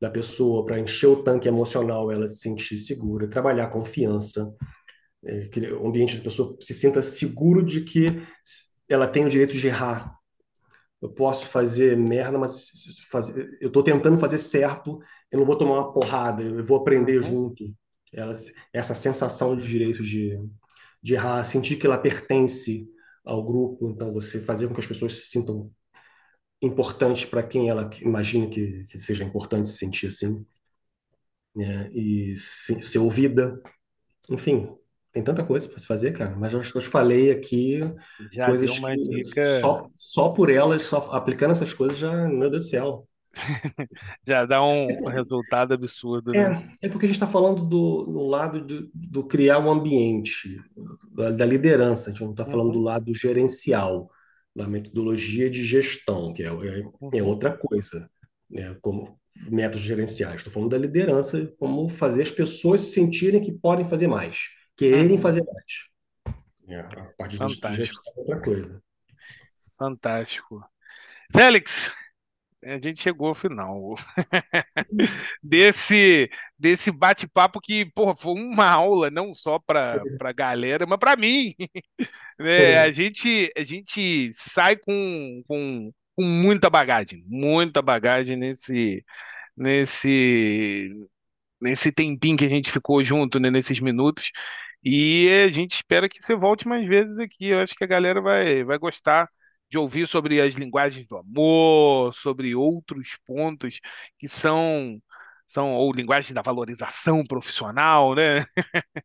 da pessoa para encher o tanque emocional, ela se sentir segura, trabalhar confiança, é, que o ambiente da pessoa se sinta seguro de que ela tem o direito de errar, eu posso fazer merda, mas fazer, eu estou tentando fazer certo, eu não vou tomar uma porrada, eu vou aprender uhum. junto. Ela, essa sensação de direito de, de errar, sentir que ela pertence ao grupo, então você fazer com que as pessoas se sintam importantes para quem ela imagina que, que, seja importante se sentir assim, né? e se, ser ouvida, enfim, tem tanta coisa para se fazer, cara, mas eu acho que eu te falei aqui Já coisas uma dica. Só, só por elas, só aplicando essas coisas, já, meu Deus do céu. já dá um resultado absurdo, né? É, é porque a gente está falando do, do lado do, do, criar um ambiente, da, da liderança, a gente não está falando uhum. do lado gerencial, da metodologia de gestão, que é, é, é uhum. outra coisa, né? como métodos gerenciais. Estou falando da liderança, como fazer as pessoas se sentirem que podem fazer mais querem uhum. fazer mais. É, a parte de gestão é outra coisa. Fantástico. Félix, a gente chegou ao final desse desse bate-papo que, porra, foi uma aula não só para a galera, mas para mim. É, a gente a gente sai com, com, com muita bagagem, muita bagagem nesse nesse nesse tempinho que a gente ficou junto, né, nesses minutos. E a gente espera que você volte mais vezes aqui. Eu acho que a galera vai, vai gostar de ouvir sobre as linguagens do amor, sobre outros pontos que são são ou linguagens da valorização profissional, né?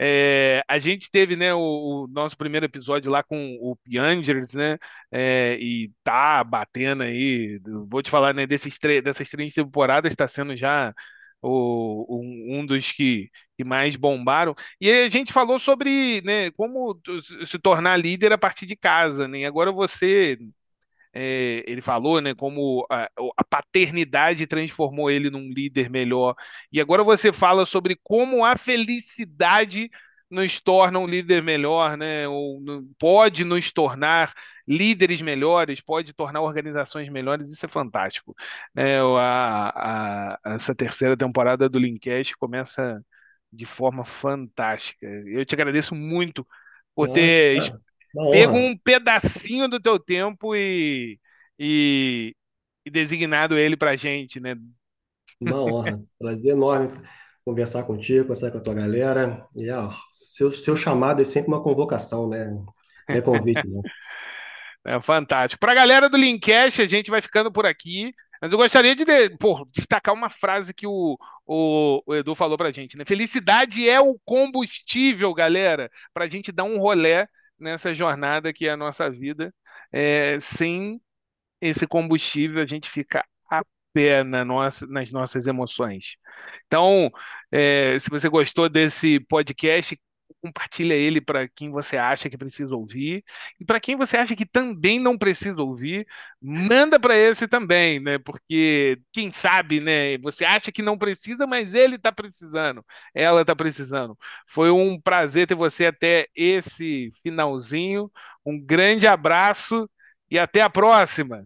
É, a gente teve, né, o, o, nosso primeiro episódio lá com o Piangers, né? É, e tá batendo aí. Vou te falar, né? Desses dessas três temporadas está sendo já o, um, um dos que, que, mais bombaram. E a gente falou sobre né, como se tornar líder a partir de casa. Né? E agora você. É, ele falou, né, como a, a, paternidade transformou ele num líder melhor. E agora você fala sobre como a felicidade nos torna um líder melhor, né? Ou pode nos tornar líderes melhores, pode tornar organizações melhores, isso é fantástico. Né? A, a, essa terceira temporada do Linkcast começa de forma fantástica. Eu te agradeço muito por Nossa, ter pego um pedacinho do teu tempo e, e, e designado ele para gente, né? Uma honra, prazer enorme conversar contigo, conversar com a tua galera. E ó, seu, seu chamado é sempre uma convocação, né? É convite, né? É fantástico. Para a galera do Linkcast, a gente vai ficando por aqui. Mas eu gostaria de pô, destacar uma frase que o, o, o Edu falou para a gente. Né? Felicidade é o combustível, galera, para a gente dar um rolé nessa jornada que é a nossa vida. É, sem esse combustível, a gente fica pé na nossa, nas nossas emoções. Então, é, se você gostou desse podcast, compartilha ele para quem você acha que precisa ouvir e para quem você acha que também não precisa ouvir, manda para esse também, né? Porque quem sabe, né? Você acha que não precisa, mas ele está precisando, ela está precisando. Foi um prazer ter você até esse finalzinho. Um grande abraço e até a próxima.